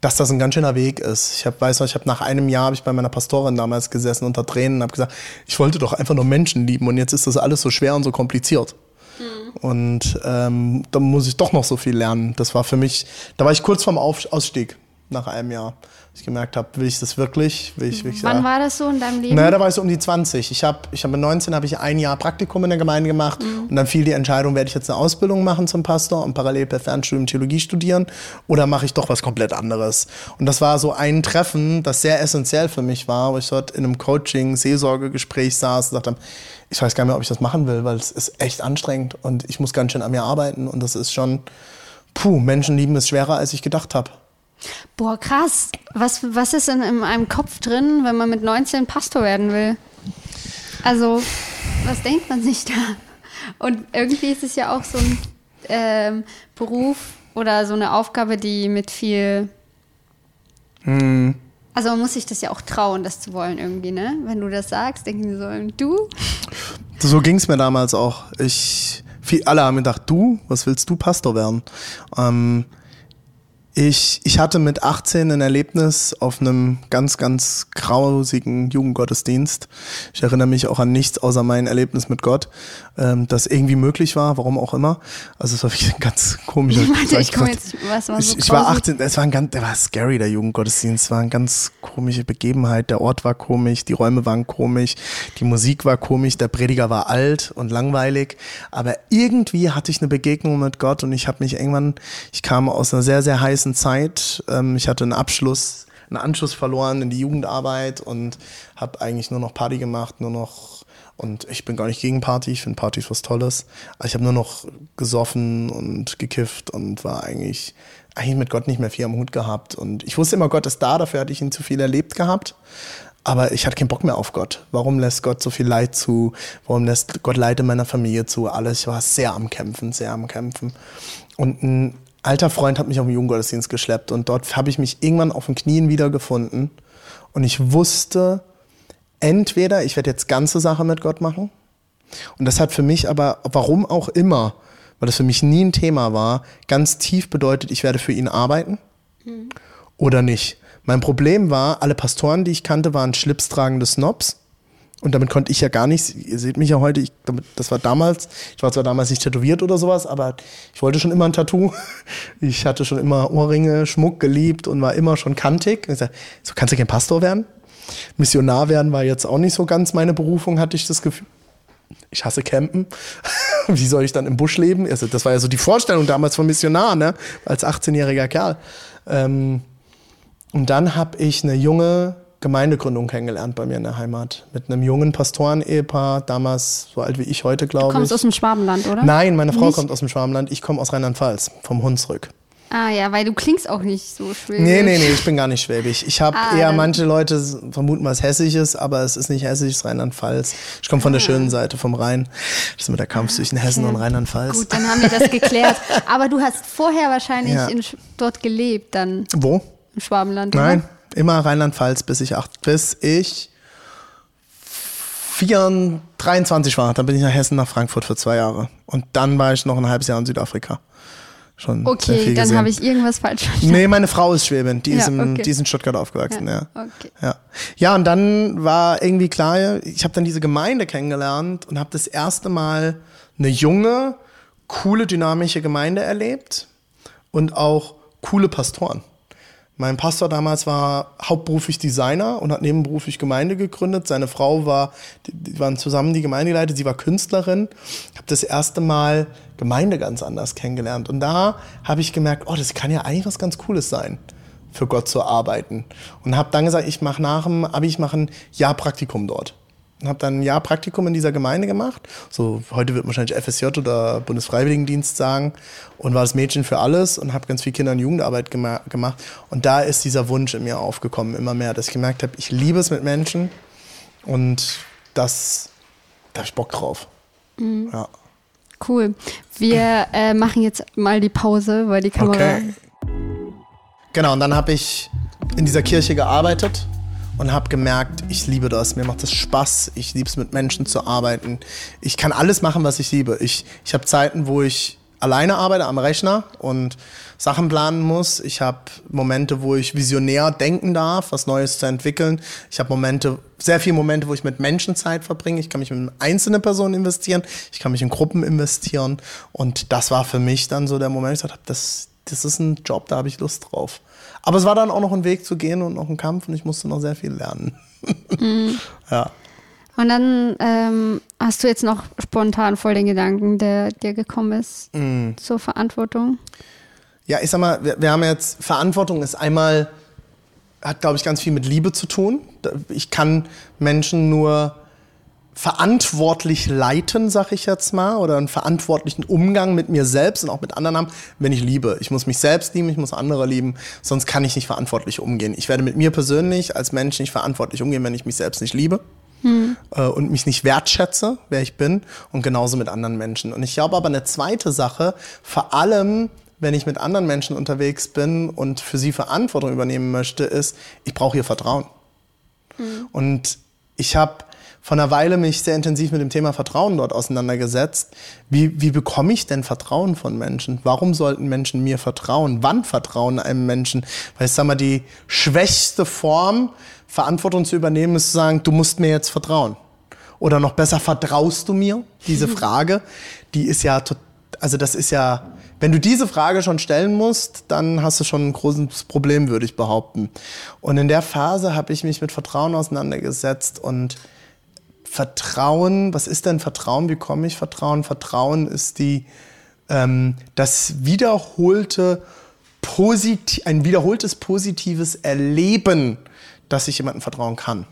Speaker 2: dass das ein ganz schöner Weg ist. Ich hab, weiß noch, ich habe nach einem Jahr habe ich bei meiner Pastorin damals gesessen unter Tränen und habe gesagt, ich wollte doch einfach nur Menschen lieben und jetzt ist das alles so schwer und so kompliziert. Mhm. Und ähm, da muss ich doch noch so viel lernen. Das war für mich, da war ich kurz vorm Auf Ausstieg nach einem Jahr ich gemerkt habe, will ich das wirklich? Will ich wirklich
Speaker 1: Wann ja. war das so in deinem Leben?
Speaker 2: Naja, da war ich so um die 20. Ich habe ich hab mit 19 habe ich ein Jahr Praktikum in der Gemeinde gemacht mhm. und dann fiel die Entscheidung, werde ich jetzt eine Ausbildung machen zum Pastor und parallel per Fernstudium Theologie studieren oder mache ich doch was komplett anderes? Und das war so ein Treffen, das sehr essentiell für mich war, wo ich dort in einem Coaching, Seelsorgegespräch saß und sagte, ich weiß gar nicht mehr, ob ich das machen will, weil es ist echt anstrengend und ich muss ganz schön an mir arbeiten und das ist schon, puh, Menschen lieben ist schwerer, als ich gedacht habe.
Speaker 1: Boah, krass. Was, was ist in, in einem Kopf drin, wenn man mit 19 Pastor werden will? Also, was denkt man sich da? Und irgendwie ist es ja auch so ein ähm, Beruf oder so eine Aufgabe, die mit viel. Hm. Also man muss sich das ja auch trauen, das zu wollen irgendwie, ne? Wenn du das sagst, denken die so, du?
Speaker 2: So ging es mir damals auch. Ich, viel, alle haben gedacht, du, was willst du Pastor werden? Ähm, ich, ich hatte mit 18 ein Erlebnis auf einem ganz, ganz grausigen Jugendgottesdienst. Ich erinnere mich auch an nichts außer mein Erlebnis mit Gott, ähm, das irgendwie möglich war, warum auch immer. Also es war wirklich ein ganz komischer (laughs)
Speaker 1: Warte, ich komme jetzt, was war so
Speaker 2: Ich, ich war 18, es war ein ganz, der war scary, der Jugendgottesdienst. Es war eine ganz komische Begebenheit. Der Ort war komisch, die Räume waren komisch, die Musik war komisch, der Prediger war alt und langweilig. Aber irgendwie hatte ich eine Begegnung mit Gott und ich habe mich irgendwann, ich kam aus einer sehr, sehr heißen Zeit. Ähm, ich hatte einen Abschluss, einen Anschluss verloren in die Jugendarbeit und habe eigentlich nur noch Party gemacht, nur noch und ich bin gar nicht gegen Party, ich finde Partys was Tolles. Aber ich habe nur noch gesoffen und gekifft und war eigentlich, eigentlich mit Gott nicht mehr viel am Hut gehabt. Und ich wusste immer, Gott ist da, dafür hatte ich ihn zu viel erlebt gehabt. Aber ich hatte keinen Bock mehr auf Gott. Warum lässt Gott so viel Leid zu? Warum lässt Gott Leid in meiner Familie zu? Alles. Ich war sehr am Kämpfen, sehr am Kämpfen. Und ein alter Freund hat mich auf den Jugendgottesdienst geschleppt und dort habe ich mich irgendwann auf den Knien wiedergefunden Und ich wusste, entweder ich werde jetzt ganze Sache mit Gott machen. Und das hat für mich aber, warum auch immer, weil das für mich nie ein Thema war, ganz tief bedeutet, ich werde für ihn arbeiten mhm. oder nicht. Mein Problem war, alle Pastoren, die ich kannte, waren schlipstragende Snobs. Und damit konnte ich ja gar nichts. Ihr seht mich ja heute, ich, das war damals, ich war zwar damals nicht tätowiert oder sowas, aber ich wollte schon immer ein Tattoo. (laughs) Ich hatte schon immer Ohrringe, Schmuck geliebt und war immer schon kantig. Ich sag, so kannst du kein Pastor werden? Missionar werden war jetzt auch nicht so ganz meine Berufung, hatte ich das Gefühl. Ich hasse Campen. (laughs) Wie soll ich dann im Busch leben? Also das war ja so die Vorstellung damals von Missionar, ne? Als 18-jähriger Kerl. Ähm, und dann habe ich eine junge Gemeindegründung kennengelernt bei mir in der Heimat. Mit einem jungen Pastoren-Ehepaar, damals so alt wie ich heute, glaube ich.
Speaker 1: Du kommst aus dem Schwabenland, oder?
Speaker 2: Nein, meine Frau Nicht? kommt aus dem Schwabenland. Ich komme aus Rheinland-Pfalz, vom Hunsrück.
Speaker 1: Ah ja, weil du klingst auch nicht so schwäbisch.
Speaker 2: Nee, nee, nee, ich bin gar nicht schwäbisch. Ich habe ah, eher, manche Leute vermuten was Hessisches, aber es ist nicht Hessisch, es ist Rheinland-Pfalz. Ich komme von ah. der schönen Seite vom Rhein. Das ist mit der Kampf zwischen Hessen okay. und Rheinland-Pfalz.
Speaker 1: Gut, dann haben wir das geklärt. (laughs) aber du hast vorher wahrscheinlich ja. in, dort gelebt dann.
Speaker 2: Wo?
Speaker 1: Im Schwabenland,
Speaker 2: Nein, oder? Immer Rheinland-Pfalz, bis ich acht, bis ich 4, 23 war. Dann bin ich nach Hessen, nach Frankfurt für zwei Jahre. Und dann war ich noch ein halbes Jahr in Südafrika schon
Speaker 1: okay, dann habe ich irgendwas falsch
Speaker 2: verstanden. Nee, meine Frau ist Schwäbin, die, ja, ist, im, okay. die ist in Stuttgart aufgewachsen, ja. Ja. Okay. ja. ja, und dann war irgendwie klar, ich habe dann diese Gemeinde kennengelernt und habe das erste Mal eine junge, coole, dynamische Gemeinde erlebt und auch coole Pastoren. Mein Pastor damals war hauptberuflich Designer und hat nebenberuflich Gemeinde gegründet. Seine Frau war, die waren zusammen die Gemeinde geleitet, sie war Künstlerin. Ich habe das erste Mal Gemeinde ganz anders kennengelernt. Und da habe ich gemerkt, oh, das kann ja eigentlich was ganz Cooles sein, für Gott zu arbeiten. Und habe dann gesagt, ich mache nach dem Abi, ich mache ein Jahr Praktikum dort habe dann ein Jahr Praktikum in dieser Gemeinde gemacht. So heute wird man wahrscheinlich FSJ oder Bundesfreiwilligendienst sagen und war das Mädchen für alles und habe ganz viel Kinder- und Jugendarbeit gema gemacht. Und da ist dieser Wunsch in mir aufgekommen immer mehr, dass ich gemerkt habe, ich liebe es mit Menschen und das da habe ich Bock drauf.
Speaker 1: Mhm. Ja. Cool. Wir äh, machen jetzt mal die Pause, weil die Kamera. Okay.
Speaker 2: Genau, und dann habe ich in dieser Kirche gearbeitet und habe gemerkt, ich liebe das, mir macht das Spaß, ich liebe es mit Menschen zu arbeiten. Ich kann alles machen, was ich liebe. Ich, ich habe Zeiten, wo ich alleine arbeite am Rechner und Sachen planen muss. Ich habe Momente, wo ich visionär denken darf, was Neues zu entwickeln. Ich habe Momente, sehr viele Momente, wo ich mit Menschen Zeit verbringe. Ich kann mich in einzelne Personen investieren, ich kann mich in Gruppen investieren. Und das war für mich dann so der Moment, wo ich gesagt habe, das, das ist ein Job, da habe ich Lust drauf. Aber es war dann auch noch ein Weg zu gehen und noch ein Kampf und ich musste noch sehr viel lernen. Mhm. (laughs) Ja.
Speaker 1: Und dann ähm, hast du jetzt noch spontan voll den Gedanken, der dir gekommen ist mhm. zur Verantwortung?
Speaker 2: Ja, ich sag mal, wir, wir haben jetzt, Verantwortung ist einmal, hat glaube ich ganz viel mit Liebe zu tun. Ich kann Menschen nur verantwortlich leiten, sag ich jetzt mal, oder einen verantwortlichen Umgang mit mir selbst und auch mit anderen haben, wenn ich liebe. Ich muss mich selbst lieben, ich muss andere lieben, sonst kann ich nicht verantwortlich umgehen. Ich werde mit mir persönlich als Mensch nicht verantwortlich umgehen, wenn ich mich selbst nicht liebe. Hm. Äh, und mich nicht wertschätze, wer ich bin, und genauso mit anderen Menschen. Und ich glaube aber eine zweite Sache, vor allem wenn ich mit anderen Menschen unterwegs bin und für sie Verantwortung übernehmen möchte, ist, ich brauche ihr Vertrauen. Hm. Und ich habe vor einer Weile mich sehr intensiv mit dem Thema Vertrauen dort auseinandergesetzt. Wie, wie bekomme ich denn Vertrauen von Menschen? Warum sollten Menschen mir vertrauen? Wann vertrauen einem Menschen? Weil ich sag mal, die schwächste Form, Verantwortung zu übernehmen, ist zu sagen, du musst mir jetzt vertrauen. Oder noch besser, vertraust du mir? Diese (laughs) Frage, die ist ja, also das ist ja, wenn du diese Frage schon stellen musst, dann hast du schon ein großes Problem, würde ich behaupten. Und in der Phase habe ich mich mit Vertrauen auseinandergesetzt und Vertrauen, was ist denn Vertrauen? Wie komme ich Vertrauen? Vertrauen ist die, ähm, das wiederholte, ein wiederholtes positives Erleben, dass ich jemandem vertrauen kann.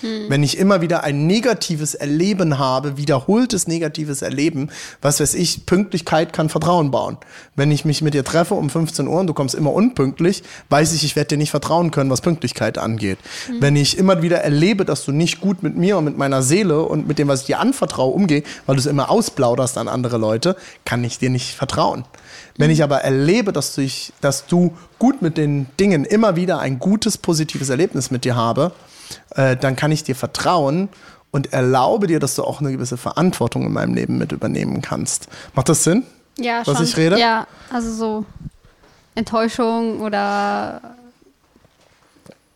Speaker 2: Hm. Wenn ich immer wieder ein negatives Erleben habe, wiederholtes negatives Erleben, was weiß ich, Pünktlichkeit kann Vertrauen bauen. Wenn ich mich mit dir treffe um 15 Uhr und du kommst immer unpünktlich, weiß ich, ich werde dir nicht vertrauen können, was Pünktlichkeit angeht. Hm. Wenn ich immer wieder erlebe, dass du nicht gut mit mir und mit meiner Seele und mit dem, was ich dir anvertraue, umgehe, weil du es immer ausplauderst an andere Leute, kann ich dir nicht vertrauen. Wenn ich aber erlebe, dass du, ich, dass du gut mit den Dingen immer wieder ein gutes, positives Erlebnis mit dir habe, äh, dann kann ich dir vertrauen und erlaube dir, dass du auch eine gewisse Verantwortung in meinem Leben mit übernehmen kannst. Macht das Sinn?
Speaker 1: Ja,
Speaker 2: was
Speaker 1: schon.
Speaker 2: ich rede?
Speaker 1: Ja, also so Enttäuschung oder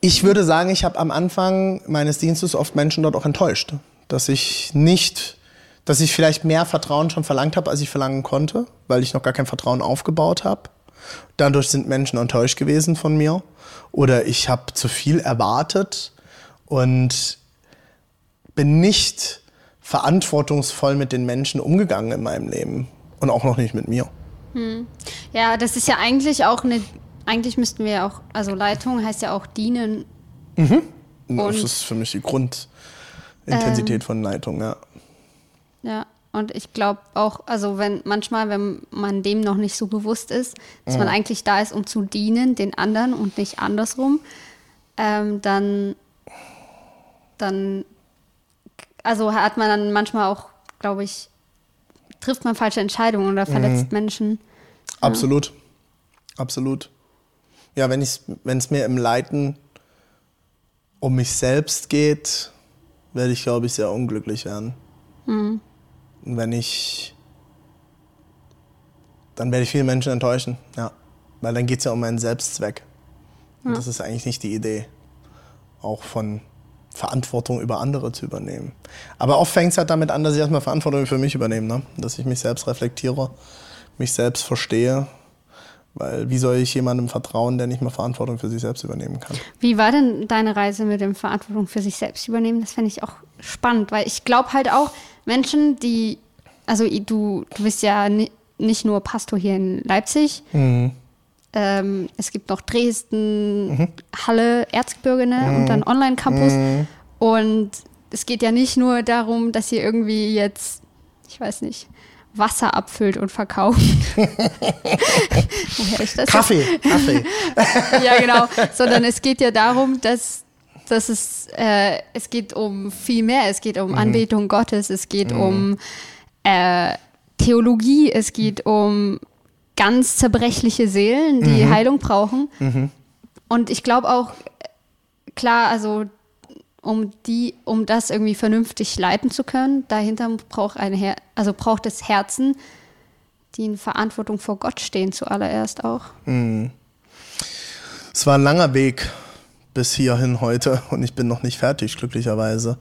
Speaker 2: ich würde sagen, ich habe am Anfang meines Dienstes oft Menschen dort auch enttäuscht, dass ich nicht dass ich vielleicht mehr Vertrauen schon verlangt habe, als ich verlangen konnte, weil ich noch gar kein Vertrauen aufgebaut habe. Dadurch sind Menschen enttäuscht gewesen von mir. Oder ich habe zu viel erwartet und bin nicht verantwortungsvoll mit den Menschen umgegangen in meinem Leben. Und auch noch nicht mit mir.
Speaker 1: Hm. Ja, das ist ja eigentlich auch eine, eigentlich müssten wir ja auch, also Leitung heißt ja auch dienen.
Speaker 2: Mhm. das ist für mich die Grundintensität ähm, von Leitung, ja.
Speaker 1: Ja, und ich glaube auch, also wenn manchmal, wenn man dem noch nicht so bewusst ist, dass mhm. man eigentlich da ist, um zu dienen, den anderen und nicht andersrum, ähm, dann, dann, also hat man dann manchmal auch, glaube ich, trifft man falsche Entscheidungen oder verletzt mhm. Menschen.
Speaker 2: Absolut, ja. absolut. Ja, wenn es mir im Leiten um mich selbst geht, werde ich, glaube ich, sehr unglücklich werden. Mhm. Und wenn ich, dann werde ich viele Menschen enttäuschen, ja. Weil dann geht es ja um meinen Selbstzweck. Und ja. das ist eigentlich nicht die Idee, auch von Verantwortung über andere zu übernehmen. Aber oft fängt es halt damit an, dass ich erstmal Verantwortung für mich übernehme, ne? dass ich mich selbst reflektiere, mich selbst verstehe. Weil wie soll ich jemandem vertrauen, der nicht mal Verantwortung für sich selbst übernehmen kann?
Speaker 1: Wie war denn deine Reise mit dem Verantwortung für sich selbst übernehmen? Das fände ich auch spannend, weil ich glaube halt auch, Menschen, die, also du, du bist ja nicht nur Pastor hier in Leipzig. Mhm. Ähm, es gibt noch Dresden, mhm. Halle, Erzgebirge mhm. und dann Online-Campus. Mhm. Und es geht ja nicht nur darum, dass ihr irgendwie jetzt, ich weiß nicht, Wasser abfüllt und verkauft. (laughs)
Speaker 2: Woher ist das? Kaffee, Kaffee. (laughs)
Speaker 1: ja, genau. Sondern es geht ja darum, dass dass es, äh, es geht um viel mehr. Es geht um mhm. Anbetung Gottes, es geht mhm. um äh, Theologie, es geht um ganz zerbrechliche Seelen, die mhm. Heilung brauchen. Mhm. Und ich glaube auch, klar, also um die, um das irgendwie vernünftig leiten zu können, dahinter braucht eine Her also braucht es Herzen, die in Verantwortung vor Gott stehen, zuallererst auch.
Speaker 2: Mhm. Es war ein langer Weg bis hierhin heute und ich bin noch nicht fertig, glücklicherweise.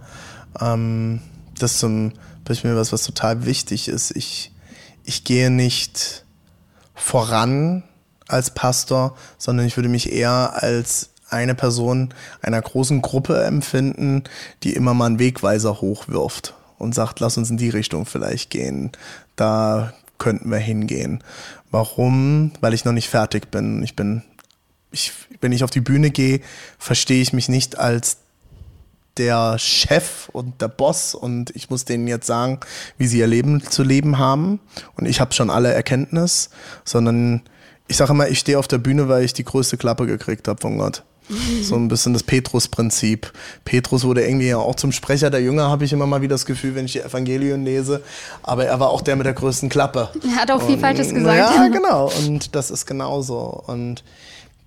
Speaker 2: Ähm, das ist zum Beispiel was, was total wichtig ist. Ich, ich gehe nicht voran als Pastor, sondern ich würde mich eher als eine Person einer großen Gruppe empfinden, die immer mal einen Wegweiser hochwirft und sagt, lass uns in die Richtung vielleicht gehen. Da könnten wir hingehen. Warum? Weil ich noch nicht fertig bin. Ich bin ich, wenn ich auf die Bühne gehe, verstehe ich mich nicht als der Chef und der Boss und ich muss denen jetzt sagen, wie sie ihr Leben zu leben haben und ich habe schon alle Erkenntnis, sondern ich sage immer, ich stehe auf der Bühne, weil ich die größte Klappe gekriegt habe von Gott. (laughs) So ein bisschen das Petrus-Prinzip. Petrus wurde irgendwie ja auch zum Sprecher der Jünger, habe ich immer mal wieder das Gefühl, wenn ich die Evangelien lese. Aber er war auch der mit der größten Klappe.
Speaker 1: Er hat auch viel Falsches gesagt.
Speaker 2: Ja, genau. Und das ist genauso. Und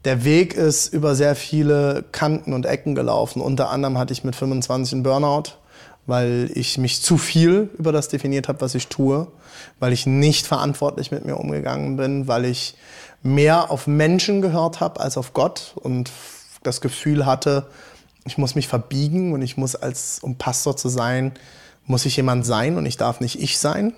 Speaker 2: der Weg ist über sehr viele Kanten und Ecken gelaufen. Unter anderem hatte ich mit 25 einen Burnout, weil ich mich zu viel über das definiert habe, was ich tue, weil ich nicht verantwortlich mit mir umgegangen bin, weil ich mehr auf Menschen gehört habe als auf Gott und das Gefühl hatte, ich muss mich verbiegen und ich muss als, um Pastor zu sein, muss ich jemand sein und ich darf nicht ich sein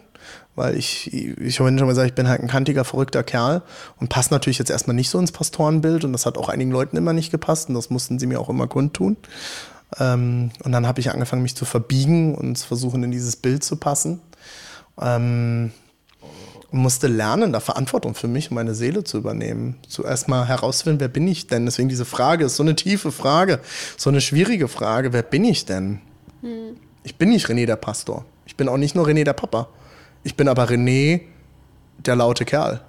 Speaker 2: weil ich, ich habe schon mal gesagt, ich bin halt ein kantiger, verrückter Kerl und passt natürlich jetzt erstmal nicht so ins Pastorenbild und das hat auch einigen Leuten immer nicht gepasst und das mussten sie mir auch immer kundtun. Ähm, und dann habe ich angefangen, mich zu verbiegen und zu versuchen, in dieses Bild zu passen. Ähm, und musste lernen, da Verantwortung für mich und meine Seele zu übernehmen. Zuerst mal herausfinden, wer bin ich denn? Deswegen diese Frage ist so eine tiefe Frage, so eine schwierige Frage. Wer bin ich denn? Hm. Ich bin nicht René der Pastor. Ich bin auch nicht nur René der Papa. Ich bin aber René der laute Kerl.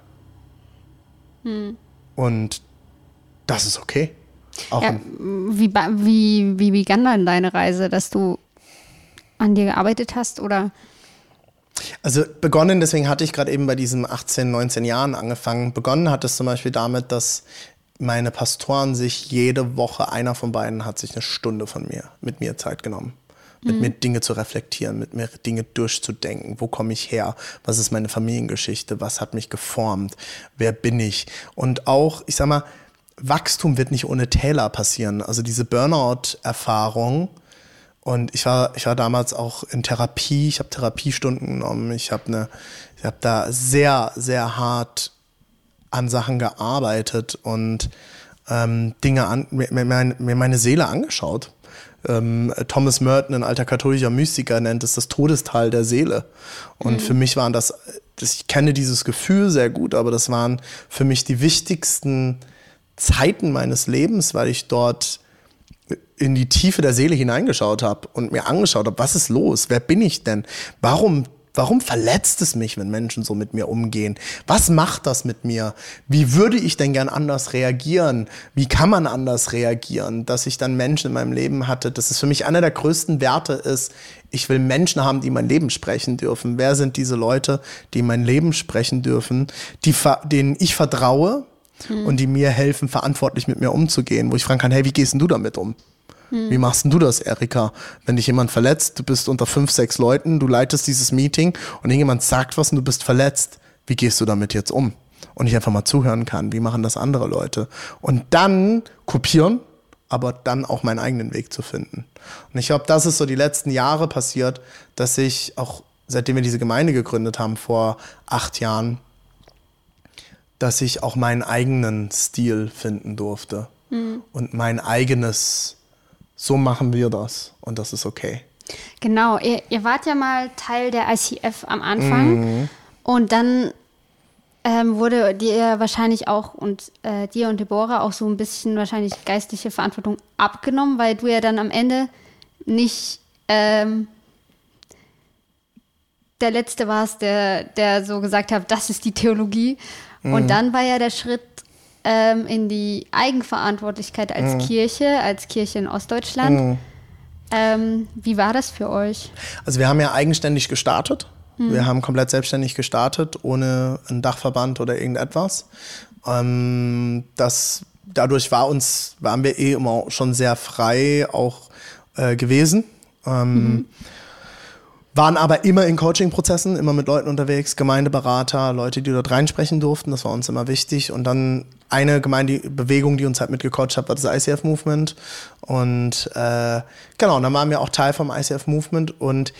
Speaker 2: Hm. Und das ist okay.
Speaker 1: Ja, wie, wie, wie begann dann deine Reise, dass du an dir gearbeitet hast oder?
Speaker 2: Also begonnen, deswegen hatte ich gerade eben bei diesen 18, 19 Jahren angefangen. Begonnen hat es zum Beispiel damit, dass meine Pastoren sich jede Woche, einer von beiden hat sich eine Stunde von mir, mit mir Zeit genommen. Mit mhm. mir Dinge zu reflektieren, mit mir Dinge durchzudenken. Wo komme ich her? Was ist meine Familiengeschichte? Was hat mich geformt? Wer bin ich? Und auch, ich sag mal, Wachstum wird nicht ohne Täler passieren. Also diese Burnout-Erfahrung, und ich war, ich war damals auch in Therapie, ich habe Therapiestunden genommen, ich habe ne, ich habe da sehr, sehr hart an Sachen gearbeitet und ähm, Dinge an, mir, mir, mir meine Seele angeschaut. Ähm, Thomas Merton, ein alter katholischer Mystiker, nennt es das Todestal der Seele. Und mhm. für mich waren das, das, ich kenne dieses Gefühl sehr gut, aber das waren für mich die wichtigsten Zeiten meines Lebens, weil ich dort in die Tiefe der Seele hineingeschaut habe und mir angeschaut habe, was ist los? Wer bin ich denn? Warum Warum verletzt es mich, wenn Menschen so mit mir umgehen? Was macht das mit mir? Wie würde ich denn gern anders reagieren? Wie kann man anders reagieren? Dass ich dann Menschen in meinem Leben hatte, dass es für mich einer der größten Werte ist. Ich will Menschen haben, die mein Leben sprechen dürfen. Wer sind diese Leute, die mein Leben sprechen dürfen, die, denen ich vertraue, hm. und die mir helfen, verantwortlich mit mir umzugehen, wo ich fragen kann, hey, wie gehst denn du damit um? Hm. Wie machst du das, Erika? Wenn dich jemand verletzt, du bist unter fünf, sechs Leuten, du leitest dieses Meeting und irgendjemand sagt was und du bist verletzt, wie gehst du damit jetzt um? Und ich einfach mal zuhören kann, wie machen das andere Leute? Und dann kopieren, aber dann auch meinen eigenen Weg zu finden. Und ich glaube, das ist so die letzten Jahre passiert, dass ich auch, seitdem wir diese Gemeinde gegründet haben, vor acht Jahren, dass ich auch meinen eigenen Stil finden durfte mhm. und mein eigenes, so machen wir das und das ist okay.
Speaker 1: Genau, ihr, ihr wart ja mal Teil der ICF am Anfang mhm. und dann ähm, wurde dir wahrscheinlich auch und äh, dir und Deborah auch so ein bisschen wahrscheinlich geistliche Verantwortung abgenommen, weil du ja dann am Ende nicht ähm, der Letzte warst, der, der so gesagt hat, das ist die Theologie, und mhm. dann war ja der Schritt ähm, in die Eigenverantwortlichkeit als mhm. Kirche, als Kirche in Ostdeutschland. Mhm. Ähm, wie war das für euch?
Speaker 2: Also wir haben ja eigenständig gestartet. Mhm. Wir haben komplett selbstständig gestartet, ohne einen Dachverband oder irgendetwas. Ähm, das, dadurch war uns, waren wir eh immer schon sehr frei auch äh, gewesen. Ähm, mhm waren aber immer in Coaching-Prozessen, immer mit Leuten unterwegs, Gemeindeberater, Leute, die dort reinsprechen durften, das war uns immer wichtig. Und dann eine Gemeindebewegung, die uns halt mitgecoacht hat, war das ICF-Movement. Und äh, genau, dann waren wir auch Teil vom ICF-Movement. Und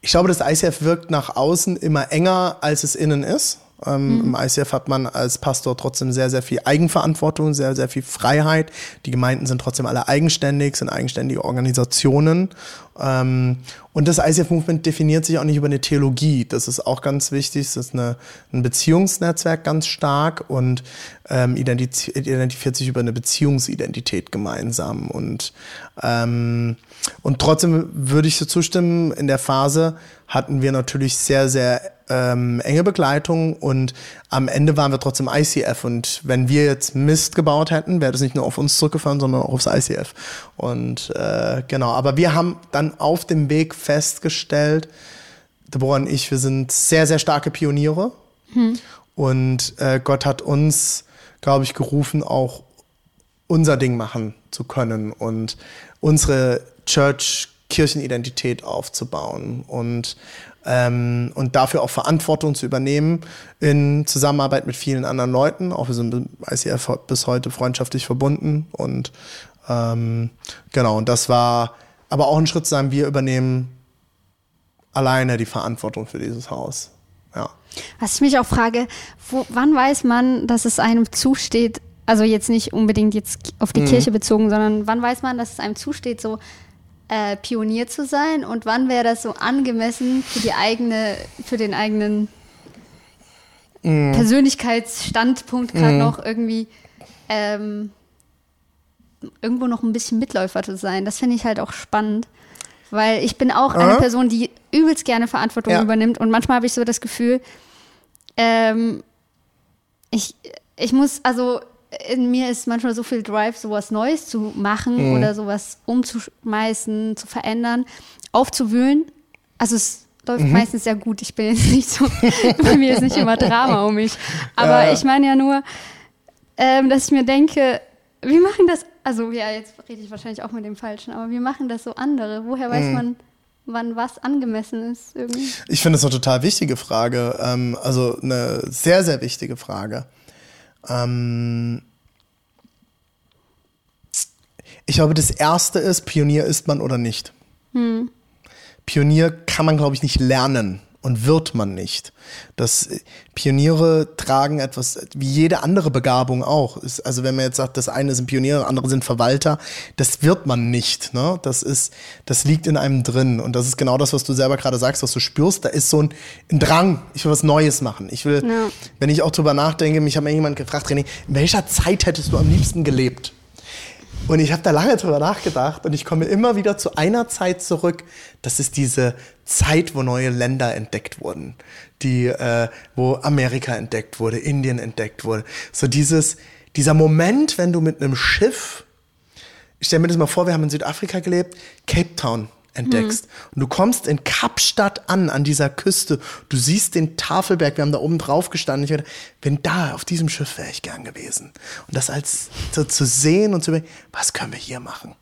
Speaker 2: ich glaube, das ICF wirkt nach außen immer enger, als es innen ist. Ähm, mhm. Im ICF hat man als Pastor trotzdem sehr, sehr viel Eigenverantwortung, sehr, sehr viel Freiheit. Die Gemeinden sind trotzdem alle eigenständig, sind eigenständige Organisationen. Ähm, und das ICF-Movement definiert sich auch nicht über eine Theologie. Das ist auch ganz wichtig. Das ist eine, ein Beziehungsnetzwerk ganz stark und ähm, identifiziert sich über eine Beziehungsidentität gemeinsam. Und, ähm, und trotzdem würde ich so zustimmen, in der Phase hatten wir natürlich sehr, sehr ähm, enge Begleitung und am Ende waren wir trotzdem ICF und wenn wir jetzt Mist gebaut hätten, wäre das nicht nur auf uns zurückgefallen, sondern auch aufs ICF. Und äh, genau, aber wir haben dann auf dem Weg festgestellt, Deborah und ich, wir sind sehr, sehr starke Pioniere hm. und äh, Gott hat uns, glaube ich, gerufen, auch unser Ding machen zu können und unsere Church Kirchenidentität aufzubauen und ähm, und dafür auch Verantwortung zu übernehmen in Zusammenarbeit mit vielen anderen Leuten. Auch wir sind ICF bis heute freundschaftlich verbunden und ähm, genau, und das war aber auch ein Schritt zu sagen, wir übernehmen alleine die Verantwortung für dieses Haus. Ja.
Speaker 1: Was ich mich auch frage, wo, wann weiß man, dass es einem zusteht, also jetzt nicht unbedingt jetzt auf die mhm. Kirche bezogen, sondern wann weiß man, dass es einem zusteht, so äh, Pionier zu sein und wann wäre das so angemessen für die eigene, für den eigenen mm. Persönlichkeitsstandpunkt gerade mm. noch irgendwie ähm, irgendwo noch ein bisschen Mitläufer zu sein. Das finde ich halt auch spannend. Weil ich bin auch eine Person, die übelst gerne Verantwortung ja. übernimmt. Und manchmal habe ich so das Gefühl, ähm, ich, ich muss, also in mir ist manchmal so viel Drive, sowas Neues zu machen mhm. oder sowas umzuschmeißen, zu verändern, aufzuwühlen. Also es läuft mhm. meistens sehr gut. Ich bin jetzt nicht so, (laughs) bei mir ist nicht immer Drama um mich. Aber ja. ich meine ja nur, ähm, dass ich mir denke, wie machen das, also ja, jetzt rede ich wahrscheinlich auch mit dem Falschen, aber wie machen das so andere? Woher weiß mhm. man, wann was angemessen ist irgendwie?
Speaker 2: Ich finde es eine total wichtige Frage, ähm, also eine sehr, sehr wichtige Frage. Ähm ich glaube, das Erste ist, Pionier ist man oder nicht. Hm. Pionier kann man, glaube ich, nicht lernen und wird man nicht. Das Pioniere tragen etwas wie jede andere Begabung auch. Also wenn man jetzt sagt, das eine sind Pioniere, andere sind Verwalter, das wird man nicht. Ne? Das ist, das liegt in einem drin und das ist genau das, was du selber gerade sagst, was du spürst. Da ist so ein, ein Drang. Ich will was Neues machen. Ich will, ja. wenn ich auch drüber nachdenke, mich hat mir jemand gefragt, René, in welcher Zeit hättest du am liebsten gelebt? Und ich habe da lange drüber nachgedacht und ich komme immer wieder zu einer Zeit zurück. Das ist diese Zeit, wo neue Länder entdeckt wurden, die, äh, wo Amerika entdeckt wurde, Indien entdeckt wurde. So dieses, dieser Moment, wenn du mit einem Schiff, ich stelle mir das mal vor, wir haben in Südafrika gelebt, Cape Town entdeckst. Mhm. Und du kommst in Kapstadt an, an dieser Küste. Du siehst den Tafelberg, wir haben da oben drauf gestanden. Ich werde, wenn da, auf diesem Schiff wäre ich gern gewesen. Und das als so, zu sehen und zu überlegen, was können wir hier machen?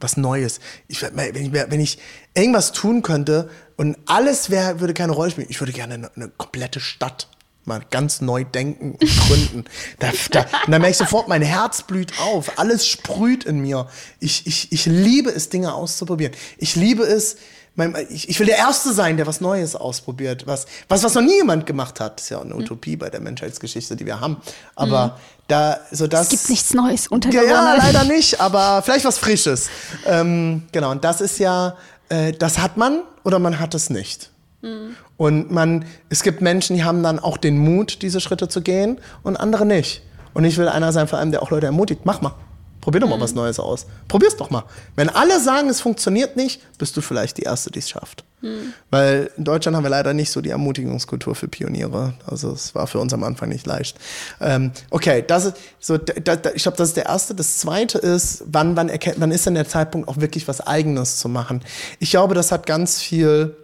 Speaker 2: Was Neues. Ich, wenn, ich, wenn ich irgendwas tun könnte und alles wär, würde keine Rolle spielen, ich würde gerne eine, eine komplette Stadt mal ganz neu denken und gründen. da, da, und dann merke ich sofort, mein Herz blüht auf. Alles sprüht in mir. Ich, ich, ich liebe es, Dinge auszuprobieren. Ich liebe es, mein, ich, ich will der Erste sein, der was Neues ausprobiert. Was, was, was noch nie jemand gemacht hat. Das ist ja eine mhm. Utopie bei der Menschheitsgeschichte, die wir haben. Aber mhm. da, so das.
Speaker 1: Es gibt nichts Neues unter
Speaker 2: Ja, Sonne. leider nicht, aber vielleicht was Frisches. Ähm, genau, und das ist ja, äh, das hat man oder man hat es nicht. Mhm. Und man, es gibt Menschen, die haben dann auch den Mut, diese Schritte zu gehen und andere nicht. Und ich will einer sein, vor allem, der auch Leute ermutigt, mach mal. Probier doch mal mhm. was Neues aus. Probier's doch mal. Wenn alle sagen, es funktioniert nicht, bist du vielleicht die Erste, die es schafft. Mhm. Weil in Deutschland haben wir leider nicht so die Ermutigungskultur für Pioniere. Also es war für uns am Anfang nicht leicht. Ähm, okay, das ist so, da, da, ich glaube, das ist der erste. Das zweite ist, wann, wann erkennt, wann ist denn der Zeitpunkt, auch wirklich was Eigenes zu machen? Ich glaube, das hat ganz viel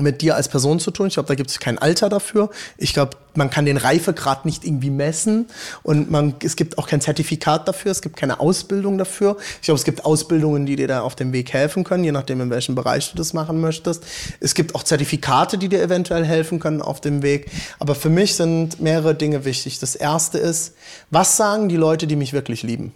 Speaker 2: mit dir als Person zu tun. Ich glaube, da gibt es kein Alter dafür. Ich glaube, man kann den Reifegrad nicht irgendwie messen und man, es gibt auch kein Zertifikat dafür, es gibt keine Ausbildung dafür. Ich glaube, es gibt Ausbildungen, die dir da auf dem Weg helfen können, je nachdem, in welchem Bereich du das machen möchtest. Es gibt auch Zertifikate, die dir eventuell helfen können auf dem Weg. Aber für mich sind mehrere Dinge wichtig. Das erste ist, was sagen die Leute, die mich wirklich lieben?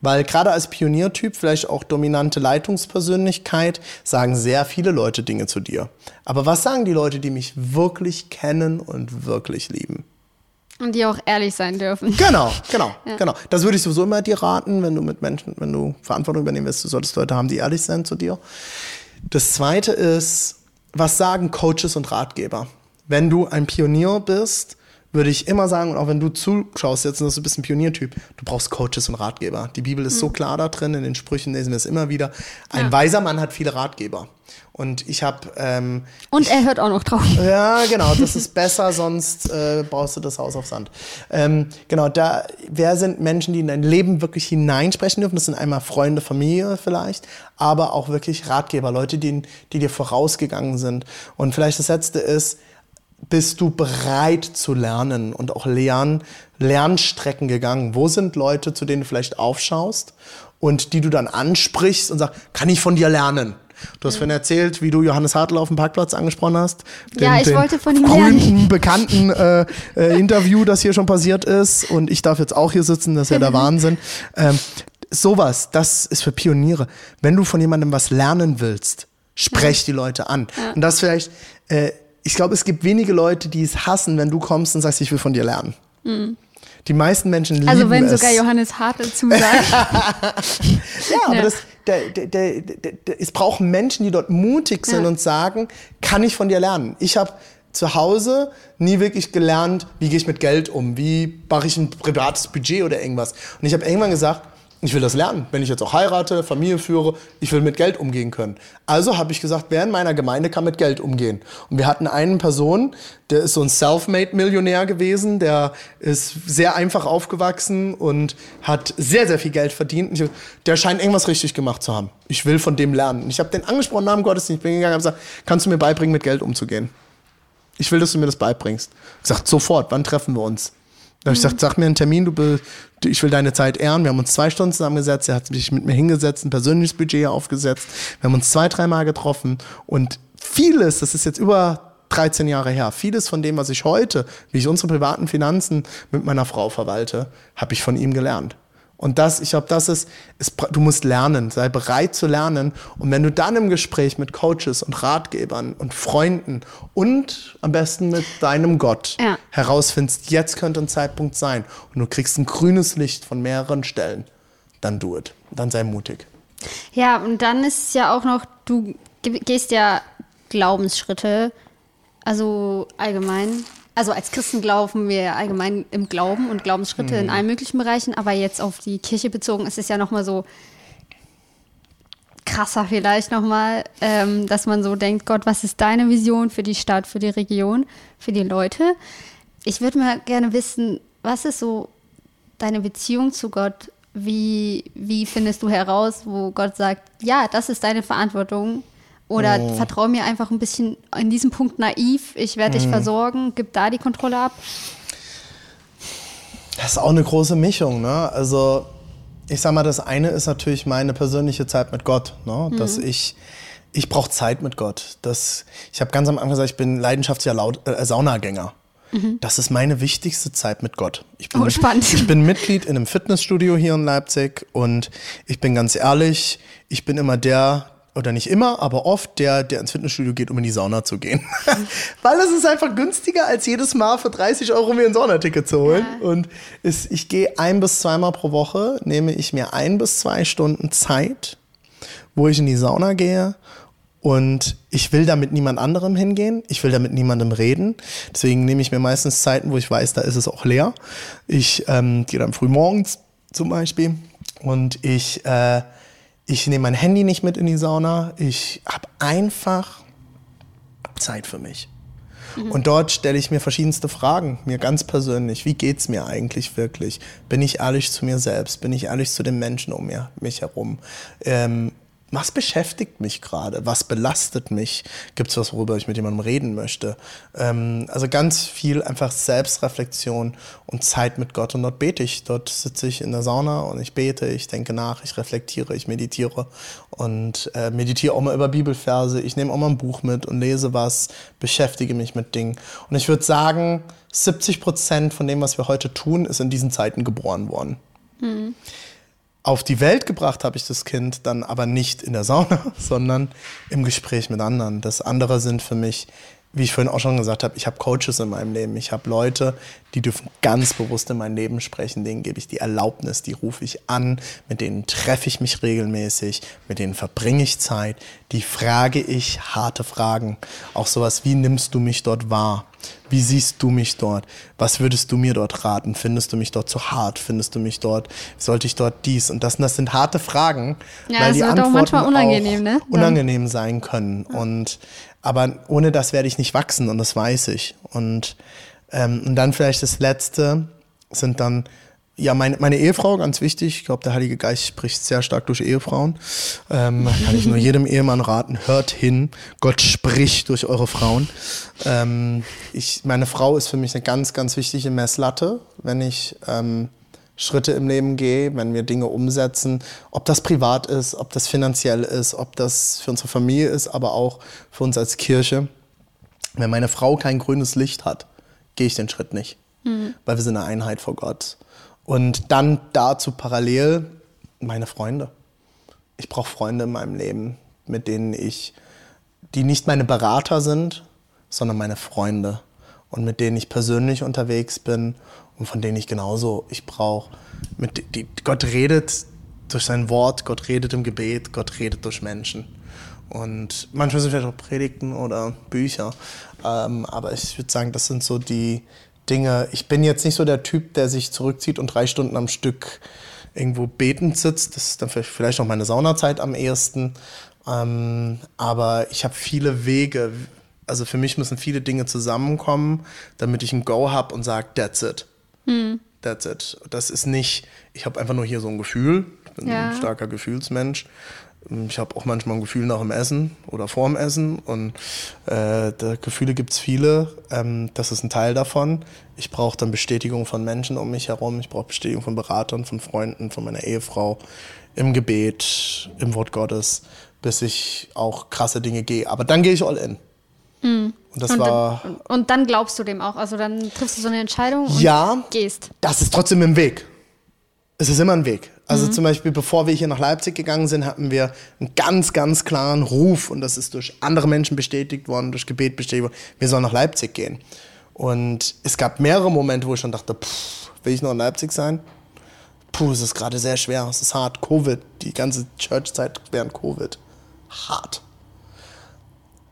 Speaker 2: Weil gerade als Pioniertyp, vielleicht auch dominante Leitungspersönlichkeit, sagen sehr viele Leute Dinge zu dir. Aber was sagen die Leute, die mich wirklich kennen und wirklich lieben?
Speaker 1: Und die auch ehrlich sein dürfen.
Speaker 2: Genau, genau, (laughs) ja. genau. Das würde ich sowieso immer dir raten, wenn du mit Menschen, wenn du Verantwortung übernehmen willst, du solltest Leute haben, die ehrlich sind zu dir. Das zweite ist, was sagen Coaches und Ratgeber? Wenn du ein Pionier bist, würde ich immer sagen, und auch wenn du zuschaust jetzt, und du bist ein Pioniertyp, du brauchst Coaches und Ratgeber. Die Bibel ist mhm. so klar da drin, in den Sprüchen lesen wir es immer wieder. Ein ja. weiser Mann hat viele Ratgeber. Und ich habe. Ähm,
Speaker 1: und er hört auch noch drauf. (laughs)
Speaker 2: Ja, genau, das ist besser, sonst äh, baust du das Haus auf Sand. Ähm, genau, da, wer sind Menschen, die in dein Leben wirklich hineinsprechen dürfen? Das sind einmal Freunde, Familie vielleicht, aber auch wirklich Ratgeber, Leute, die, die dir vorausgegangen sind. Und vielleicht das letzte ist, bist du bereit zu lernen und auch lernen, Lernstrecken gegangen? Wo sind Leute, zu denen du vielleicht aufschaust und die du dann ansprichst und sagst, kann ich von dir lernen? Du hast vorhin erzählt, wie du Johannes Hartl auf dem Parkplatz angesprochen hast.
Speaker 1: Den, ja, ich wollte von ihm
Speaker 2: lernen. bekannten äh, äh, Interview, das hier schon passiert ist. Und ich darf jetzt auch hier sitzen, das ist ja der (laughs) Wahnsinn. Ähm, sowas, das ist für Pioniere. Wenn du von jemandem was lernen willst, sprech ja. die Leute an. Ja. Und das vielleicht äh, ich glaube, es gibt wenige Leute, die es hassen, wenn du kommst und sagst, ich will von dir lernen. Mhm. Die meisten Menschen lieben es. Also
Speaker 1: wenn sogar Johannes Hartl zusagt. (laughs)
Speaker 2: ja, aber ja. Das, der, der, der, es brauchen Menschen, die dort mutig sind ja. und sagen, kann ich von dir lernen. Ich habe zu Hause nie wirklich gelernt, wie gehe ich mit Geld um, wie mache ich ein privates Budget oder irgendwas. Und ich habe irgendwann gesagt, ich will das lernen. Wenn ich jetzt auch heirate, Familie führe, ich will mit Geld umgehen können. Also habe ich gesagt, wer in meiner Gemeinde kann mit Geld umgehen. Und wir hatten einen Person, der ist so ein Self-Made-Millionär gewesen, der ist sehr einfach aufgewachsen und hat sehr, sehr viel Geld verdient. Ich, der scheint irgendwas richtig gemacht zu haben. Ich will von dem lernen. Und ich habe den angesprochen nach dem Gottesdienst, bin gegangen und gesagt, kannst du mir beibringen, mit Geld umzugehen? Ich will, dass du mir das beibringst. Ich gesagt, sofort, wann treffen wir uns? Da habe ich gesagt, sag mir einen Termin, du, be, ich will deine Zeit ehren. Wir haben uns zwei Stunden zusammengesetzt, er hat sich mit mir hingesetzt, ein persönliches Budget aufgesetzt. Wir haben uns zwei, dreimal getroffen und vieles, das ist jetzt über 13 Jahre her, vieles von dem, was ich heute, wie ich unsere privaten Finanzen mit meiner Frau verwalte, habe ich von ihm gelernt. Und das, ich glaube, das ist, ist, du musst lernen, sei bereit zu lernen. Und wenn du dann im Gespräch mit Coaches und Ratgebern und Freunden und am besten mit deinem Gott ja. herausfindest, jetzt könnte ein Zeitpunkt sein und du kriegst ein grünes Licht von mehreren Stellen, dann do it. Dann sei mutig.
Speaker 1: Ja, und dann ist es ja auch noch, du gehst ja Glaubensschritte, also allgemein also als Christen glauben wir allgemein im Glauben und Glaubensschritte mhm. in allen möglichen Bereichen, aber jetzt auf die Kirche bezogen ist es ja nochmal so krasser vielleicht nochmal, ähm, dass man so denkt, Gott, was ist deine Vision für die Stadt, für die Region, für die Leute? Ich würde mal gerne wissen, was ist so deine Beziehung zu Gott? Wie, wie findest du heraus, wo Gott sagt, ja, das ist deine Verantwortung, oder oh. vertraue mir einfach ein bisschen in diesem Punkt naiv, ich werde dich mhm. versorgen, gib da die Kontrolle ab?
Speaker 2: Das ist auch eine große Mischung. Ne? Also ich sag mal, das eine ist natürlich meine persönliche Zeit mit Gott. Ne? Dass mhm. ich, ich brauche Zeit mit Gott. Das, ich habe ganz am Anfang gesagt, ich bin leidenschaftlicher Laut, äh, Saunagänger. Mhm. Das ist meine wichtigste Zeit mit Gott. Ich bin,
Speaker 1: oh, spannend.
Speaker 2: ich bin Mitglied in einem Fitnessstudio hier in Leipzig und ich bin ganz ehrlich, ich bin immer der, oder nicht immer, aber oft der, der ins Fitnessstudio geht, um in die Sauna zu gehen. (laughs) Weil es ist einfach günstiger, als jedes Mal für 30 Euro mir ein Saunaticket zu holen. Ja. Und es, ich gehe ein bis zweimal pro Woche, nehme ich mir ein bis zwei Stunden Zeit, wo ich in die Sauna gehe. Und ich will da mit niemand anderem hingehen. Ich will da mit niemandem reden. Deswegen nehme ich mir meistens Zeiten, wo ich weiß, da ist es auch leer. Ich ähm, gehe dann früh morgens zum Beispiel. Und ich äh, ich nehme mein Handy nicht mit in die Sauna. Ich habe einfach Zeit für mich. Mhm. Und dort stelle ich mir verschiedenste Fragen, mir ganz persönlich. Wie geht es mir eigentlich wirklich? Bin ich ehrlich zu mir selbst? Bin ich ehrlich zu den Menschen um mir, mich herum? Ähm, was beschäftigt mich gerade? Was belastet mich? Gibt es was, worüber ich mit jemandem reden möchte? Ähm, also ganz viel einfach Selbstreflexion und Zeit mit Gott. Und dort bete ich. Dort sitze ich in der Sauna und ich bete, ich denke nach, ich reflektiere, ich meditiere und äh, meditiere auch mal über Bibelverse. Ich nehme auch mal ein Buch mit und lese was, beschäftige mich mit Dingen. Und ich würde sagen, 70 Prozent von dem, was wir heute tun, ist in diesen Zeiten geboren worden. Mhm. Auf die Welt gebracht habe ich das Kind dann aber nicht in der Sauna, (laughs) sondern im Gespräch mit anderen. Das andere sind für mich, wie ich vorhin auch schon gesagt habe, ich habe Coaches in meinem Leben. Ich habe Leute, die dürfen ganz bewusst in mein Leben sprechen. Denen gebe ich die Erlaubnis, die rufe ich an, mit denen treffe ich mich regelmäßig, mit denen verbringe ich Zeit, die frage ich harte Fragen. Auch sowas, wie nimmst du mich dort wahr? Wie siehst du mich dort? Was würdest du mir dort raten? Findest du mich dort zu hart? Findest du mich dort, sollte ich dort dies und das? Und das sind harte Fragen, ja, weil die Antworten auch, manchmal unangenehm, ne? unangenehm sein können. Ja. Und, aber ohne das werde ich nicht wachsen und das weiß ich. Und, ähm, und dann vielleicht das Letzte sind dann ja, meine, meine Ehefrau, ganz wichtig. Ich glaube, der Heilige Geist spricht sehr stark durch Ehefrauen. Ähm, (laughs) kann ich nur jedem Ehemann raten, hört hin. Gott spricht durch eure Frauen. Ähm, ich, meine Frau ist für mich eine ganz, ganz wichtige Messlatte, wenn ich ähm, Schritte im Leben gehe, wenn wir Dinge umsetzen. Ob das privat ist, ob das finanziell ist, ob das für unsere Familie ist, aber auch für uns als Kirche. Wenn meine Frau kein grünes Licht hat, gehe ich den Schritt nicht. Mhm. Weil wir sind eine Einheit vor Gott. Und dann dazu parallel meine Freunde. Ich brauche Freunde in meinem Leben, mit denen ich, die nicht meine Berater sind, sondern meine Freunde und mit denen ich persönlich unterwegs bin und von denen ich genauso, ich brauche, Gott redet durch sein Wort, Gott redet im Gebet, Gott redet durch Menschen. Und manchmal sind vielleicht auch Predigten oder Bücher. Ähm, aber ich würde sagen, das sind so die Dinge. Ich bin jetzt nicht so der Typ, der sich zurückzieht und drei Stunden am Stück irgendwo betend sitzt. Das ist dann vielleicht noch meine Saunazeit am ehesten. Ähm, aber ich habe viele Wege. Also für mich müssen viele Dinge zusammenkommen, damit ich ein Go habe und sage, that's it. Hm. That's it. Das ist nicht, ich habe einfach nur hier so ein Gefühl. Ich bin ja. ein starker Gefühlsmensch. Ich habe auch manchmal ein Gefühl nach dem Essen oder vor dem Essen und äh, Gefühle gibt es viele. Ähm, das ist ein Teil davon. Ich brauche dann Bestätigung von Menschen um mich herum. Ich brauche Bestätigung von Beratern, von Freunden, von meiner Ehefrau, im Gebet, im Wort Gottes, bis ich auch krasse Dinge gehe. Aber dann gehe ich all in.
Speaker 1: Mhm. Und das und war. Dann, und dann glaubst du dem auch. Also dann triffst du so eine Entscheidung und
Speaker 2: ja,
Speaker 1: gehst.
Speaker 2: Das ist trotzdem im Weg. Es ist immer ein Weg. Also mhm. zum Beispiel, bevor wir hier nach Leipzig gegangen sind, hatten wir einen ganz, ganz klaren Ruf und das ist durch andere Menschen bestätigt worden, durch Gebet bestätigt worden. Wir sollen nach Leipzig gehen. Und es gab mehrere Momente, wo ich schon dachte, pff, will ich noch in Leipzig sein? Puh, es ist gerade sehr schwer, es ist hart. Covid, die ganze Church-Zeit während Covid. Hart.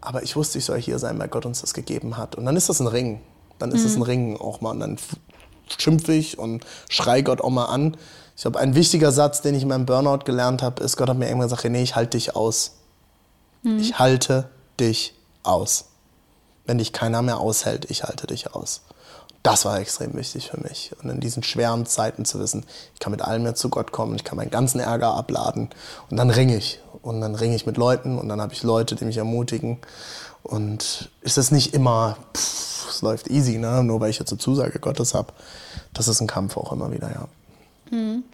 Speaker 2: Aber ich wusste, ich soll hier sein, weil Gott uns das gegeben hat. Und dann ist das ein Ring. Dann ist es mhm. ein Ring auch mal. Und dann schimpfe ich und schrei Gott auch mal an. Ich glaube, ein wichtiger Satz, den ich in meinem Burnout gelernt habe, ist, Gott hat mir irgendwann gesagt, nee, ich halte dich aus. Mhm. Ich halte dich aus. Wenn dich keiner mehr aushält, ich halte dich aus. Das war extrem wichtig für mich. Und in diesen schweren Zeiten zu wissen, ich kann mit allem mehr zu Gott kommen, ich kann meinen ganzen Ärger abladen und dann ringe ich. Und dann ringe ich mit Leuten und dann habe ich Leute, die mich ermutigen. Und ist es nicht immer, pff, es läuft easy, ne? nur weil ich jetzt eine Zusage Gottes habe. Das ist ein Kampf auch immer wieder, ja.
Speaker 1: Mhm.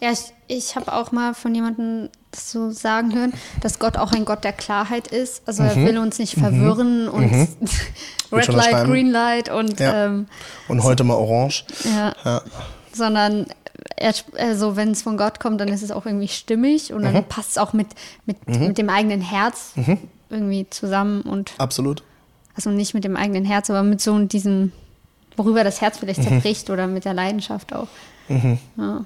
Speaker 1: Ja, ich, ich habe auch mal von jemandem so sagen hören, dass Gott auch ein Gott der Klarheit ist. Also mhm. er will uns nicht verwirren mhm. und mhm. (laughs) Red Light, Green Light und
Speaker 2: ja. ähm, und heute mal Orange.
Speaker 1: Ja. ja. Sondern er, also wenn es von Gott kommt, dann ist es auch irgendwie stimmig und dann mhm. passt es auch mit, mit, mhm. mit dem eigenen Herz mhm. irgendwie zusammen und
Speaker 2: absolut.
Speaker 1: Also nicht mit dem eigenen Herz, aber mit so diesem, worüber das Herz vielleicht zerbricht oder mit der Leidenschaft auch. Ja.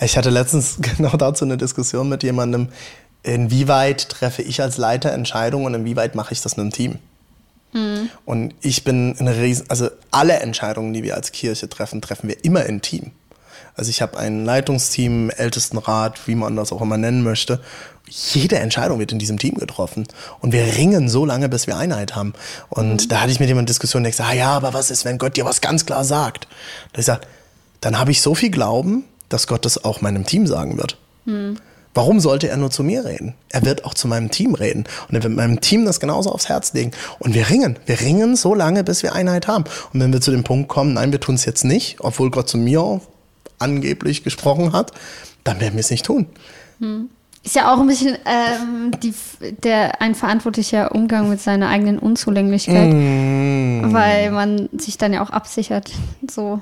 Speaker 2: Ich hatte letztens (laughs) genau dazu eine Diskussion mit jemandem, inwieweit treffe ich als Leiter Entscheidungen und inwieweit mache ich das mit dem Team. Mhm. Und ich bin eine riesen, also alle Entscheidungen, die wir als Kirche treffen, treffen wir immer im Team. Also ich habe ein Leitungsteam, Ältestenrat, wie man das auch immer nennen möchte. Jede Entscheidung wird in diesem Team getroffen. Und wir ringen so lange, bis wir Einheit haben. Und mhm. da hatte ich mit jemandem Diskussion, der gesagt ah ja, aber was ist, wenn Gott dir was ganz klar sagt? Da ich gesagt, dann habe ich so viel Glauben, dass Gott das auch meinem Team sagen wird. Hm. Warum sollte er nur zu mir reden? Er wird auch zu meinem Team reden. Und er wird meinem Team das genauso aufs Herz legen. Und wir ringen. Wir ringen so lange, bis wir Einheit haben. Und wenn wir zu dem Punkt kommen, nein, wir tun es jetzt nicht, obwohl Gott zu mir angeblich gesprochen hat, dann werden wir es nicht tun.
Speaker 1: Hm. Ist ja auch ein bisschen ähm, die, der, ein verantwortlicher Umgang mit seiner eigenen Unzulänglichkeit, mm. weil man sich dann ja auch absichert. So.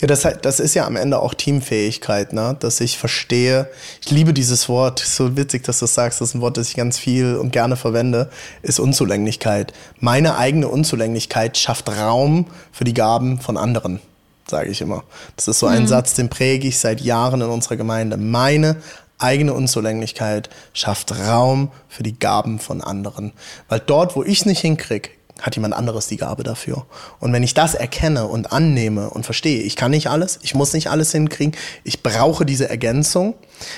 Speaker 2: Ja, das, das ist ja am Ende auch Teamfähigkeit, ne? dass ich verstehe. Ich liebe dieses Wort, so witzig, dass du das sagst, das ist ein Wort, das ich ganz viel und gerne verwende, ist Unzulänglichkeit. Meine eigene Unzulänglichkeit schafft Raum für die Gaben von anderen, sage ich immer. Das ist so ein mhm. Satz, den präge ich seit Jahren in unserer Gemeinde. Meine eigene Unzulänglichkeit schafft Raum für die Gaben von anderen. Weil dort, wo ich es nicht hinkriege, hat jemand anderes die Gabe dafür. Und wenn ich das erkenne und annehme und verstehe, ich kann nicht alles, ich muss nicht alles hinkriegen, ich brauche diese Ergänzung,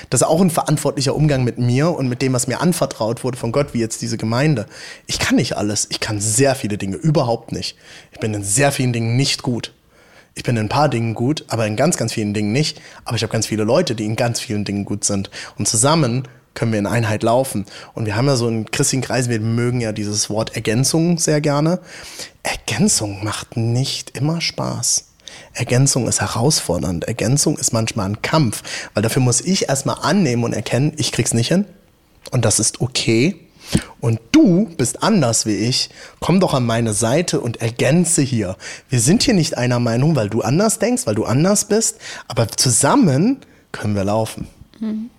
Speaker 2: das ist auch ein verantwortlicher Umgang mit mir und mit dem, was mir anvertraut wurde von Gott, wie jetzt diese Gemeinde. Ich kann nicht alles, ich kann sehr viele Dinge, überhaupt nicht. Ich bin in sehr vielen Dingen nicht gut. Ich bin in ein paar Dingen gut, aber in ganz, ganz vielen Dingen nicht. Aber ich habe ganz viele Leute, die in ganz vielen Dingen gut sind. Und zusammen können wir in Einheit laufen. Und wir haben ja so in christlichen Kreisen, wir mögen ja dieses Wort Ergänzung sehr gerne. Ergänzung macht nicht immer Spaß. Ergänzung ist herausfordernd. Ergänzung ist manchmal ein Kampf, weil dafür muss ich erstmal annehmen und erkennen, ich krieg's nicht hin. Und das ist okay. Und du bist anders wie ich. Komm doch an meine Seite und ergänze hier. Wir sind hier nicht einer Meinung, weil du anders denkst, weil du anders bist, aber zusammen können wir laufen. Mhm.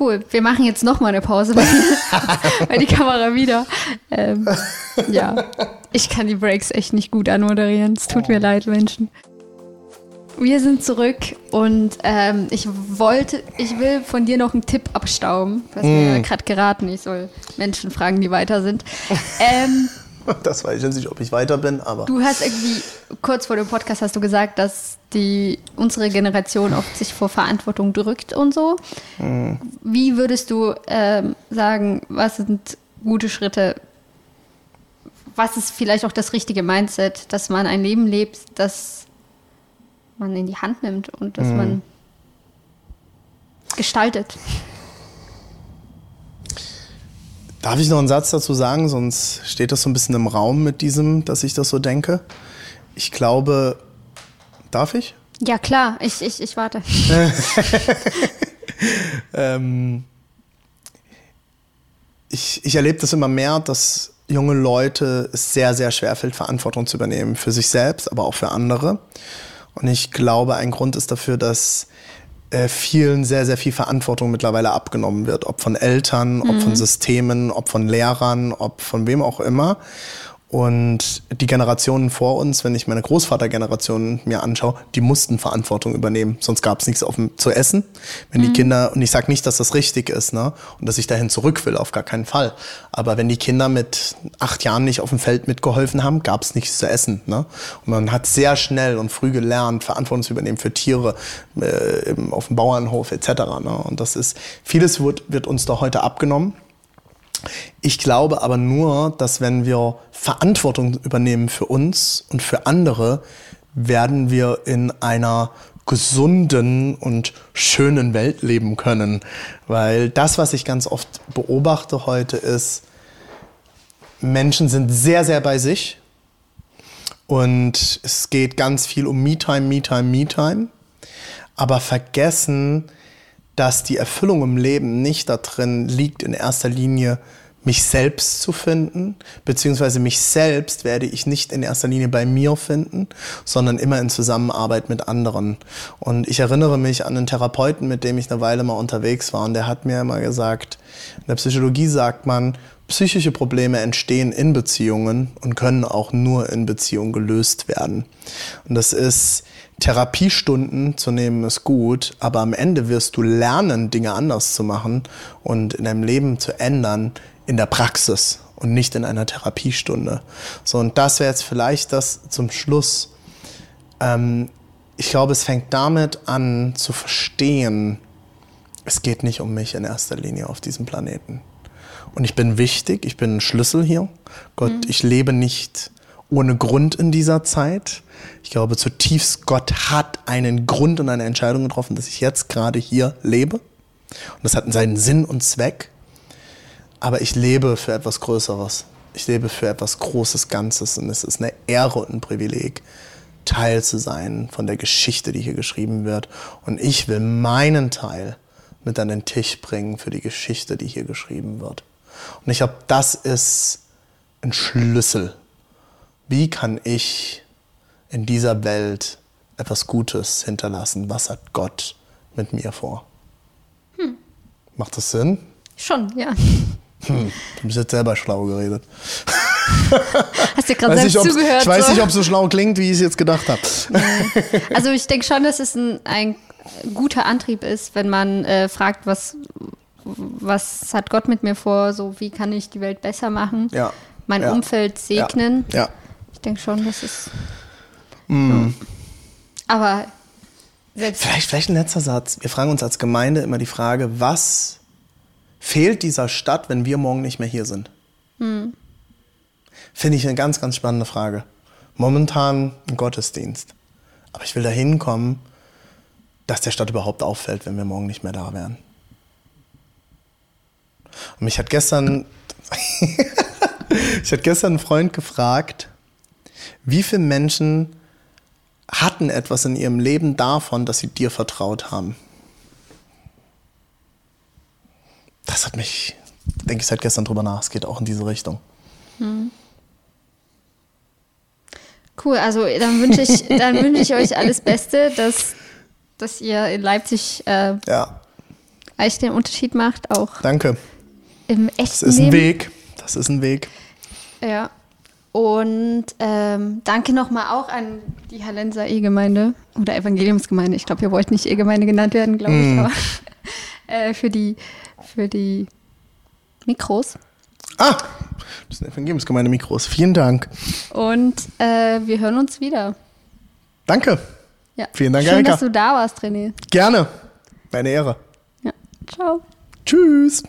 Speaker 1: Cool, wir machen jetzt nochmal eine Pause, weil, (laughs) weil, die Kamera wieder. Ähm, ja, ich kann die Breaks echt nicht gut anmoderieren. Es tut mir leid, Menschen. Wir sind zurück und ähm, ich wollte, ich will von dir noch einen Tipp abstauben. Hast mm. mir gerade geraten, ich soll Menschen fragen, die weiter sind. (laughs) Ähm,
Speaker 2: das weiß ich nicht, ob ich weiter bin, aber.
Speaker 1: Du hast irgendwie, kurz vor dem Podcast hast du gesagt, dass die, unsere Generation oft sich vor Verantwortung drückt und so. Mm. Wie würdest du ähm, sagen, was sind gute Schritte? Was ist vielleicht auch das richtige Mindset, dass man ein Leben lebt, das man in die Hand nimmt und dass mm. man gestaltet?
Speaker 2: Darf ich noch einen Satz dazu sagen? Sonst steht das so ein bisschen im Raum mit diesem, dass ich das so denke. Ich glaube, darf ich?
Speaker 1: Ja, klar, ich, ich, ich warte. (laughs)
Speaker 2: ähm, ich, ich erlebe das immer mehr, dass junge Leute es sehr, sehr schwer fällt, Verantwortung zu übernehmen. Für sich selbst, aber auch für andere. Und ich glaube, ein Grund ist dafür, dass äh, vielen sehr, sehr viel Verantwortung mittlerweile abgenommen wird. Ob von Eltern, ob von mhm. Systemen, ob von Lehrern, ob von wem auch immer. Und die Generationen vor uns, wenn ich meine Großvatergeneration mir anschaue, die mussten Verantwortung übernehmen, sonst gab es nichts auf dem, zu essen. Wenn mhm. die Kinder, und ich sage nicht, dass das richtig ist, ne? Und dass ich dahin zurück will, auf gar keinen Fall. Aber wenn die Kinder mit acht Jahren nicht auf dem Feld mitgeholfen haben, gab es nichts zu essen. Ne? Und man hat sehr schnell und früh gelernt, Verantwortung zu übernehmen für Tiere äh, auf dem Bauernhof etc. Ne? Und das ist, vieles wird, wird uns da heute abgenommen. Ich glaube aber nur, dass wenn wir Verantwortung übernehmen für uns und für andere, werden wir in einer gesunden und schönen Welt leben können. Weil das, was ich ganz oft beobachte heute, ist, Menschen sind sehr, sehr bei sich. Und es geht ganz viel um Me-Time, Me-Time, Me-Time. Aber vergessen, dass die Erfüllung im Leben nicht darin liegt, in erster Linie mich selbst zu finden, beziehungsweise mich selbst werde ich nicht in erster Linie bei mir finden, sondern immer in Zusammenarbeit mit anderen. Und ich erinnere mich an einen Therapeuten, mit dem ich eine Weile mal unterwegs war, und der hat mir immer gesagt, in der Psychologie sagt man, psychische Probleme entstehen in Beziehungen und können auch nur in Beziehungen gelöst werden. Und das ist Therapiestunden zu nehmen ist gut, aber am Ende wirst du lernen, Dinge anders zu machen und in deinem Leben zu ändern in der Praxis und nicht in einer Therapiestunde. So, und das wäre jetzt vielleicht das zum Schluss. Ähm, ich glaube, es fängt damit an zu verstehen, es geht nicht um mich in erster Linie auf diesem Planeten. Und ich bin wichtig, ich bin ein Schlüssel hier. Gott, mhm. ich lebe nicht ohne Grund in dieser Zeit. Ich glaube zutiefst, Gott hat einen Grund und eine Entscheidung getroffen, dass ich jetzt gerade hier lebe. Und das hat seinen Sinn und Zweck. Aber ich lebe für etwas Größeres. Ich lebe für etwas Großes Ganzes. Und es ist eine Ehre und ein Privileg, Teil zu sein von der Geschichte, die hier geschrieben wird. Und ich will meinen Teil mit an den Tisch bringen für die Geschichte, die hier geschrieben wird. Und ich glaube, das ist ein Schlüssel. Wie kann ich in dieser Welt etwas Gutes hinterlassen? Was hat Gott mit mir vor? Hm. Macht das Sinn?
Speaker 1: Schon, ja. (laughs)
Speaker 2: Hm, du bist jetzt selber schlau geredet. (laughs)
Speaker 1: Hast du gerade selbst zugehört?
Speaker 2: Ich weiß so. nicht, ob es so schlau klingt, wie ich es jetzt gedacht habe.
Speaker 1: Also ich denke schon, dass es ein, ein, guter Antrieb ist, wenn man äh, fragt, was, was hat Gott mit mir vor, so wie kann ich die Welt besser machen,
Speaker 2: ja.
Speaker 1: mein
Speaker 2: ja.
Speaker 1: Umfeld segnen.
Speaker 2: Ja.
Speaker 1: Ich denke schon, dass es Mm. Aber
Speaker 2: vielleicht, vielleicht ein letzter Satz. Wir fragen uns als Gemeinde immer die Frage, was fehlt dieser Stadt, wenn wir morgen nicht mehr hier sind? Hm. Finde ich eine ganz, ganz spannende Frage. Momentan ein Gottesdienst. Aber ich will da hinkommen, dass der Stadt überhaupt auffällt, wenn wir morgen nicht mehr da wären. Und mich hat gestern, (laughs) ich hatte gestern einen Freund gefragt, wie viele Menschen hatten etwas in ihrem Leben davon, dass sie dir vertraut haben. Das hat mich, denke ich, seit gestern drüber nach. Es geht auch in diese Richtung. Hm.
Speaker 1: Cool, also dann wünsche ich, dann wünsche ich euch alles Beste, dass, dass ihr in Leipzig äh,
Speaker 2: ja.
Speaker 1: echt den Unterschied macht, auch
Speaker 2: Danke.
Speaker 1: im echten
Speaker 2: Das ist ein
Speaker 1: Leben.
Speaker 2: Weg. Das ist ein Weg.
Speaker 1: Ja. Und ähm, danke nochmal auch an die Hallenser E-Gemeinde oder Evangeliumsgemeinde. Ich glaube, ihr wollt nicht E-Gemeinde genannt werden, glaube ich, mm. aber (laughs) äh, für, die, für die Mikros.
Speaker 2: Ah, das sind Evangeliumsgemeinde Mikros. Vielen Dank.
Speaker 1: Und äh, wir hören uns wieder.
Speaker 2: Danke.
Speaker 1: Ja.
Speaker 2: Vielen Dank,
Speaker 1: Schön, Erika. dass du da warst, René.
Speaker 2: Gerne. Meine Ehre.
Speaker 1: Ja. Ciao.
Speaker 2: Tschüss.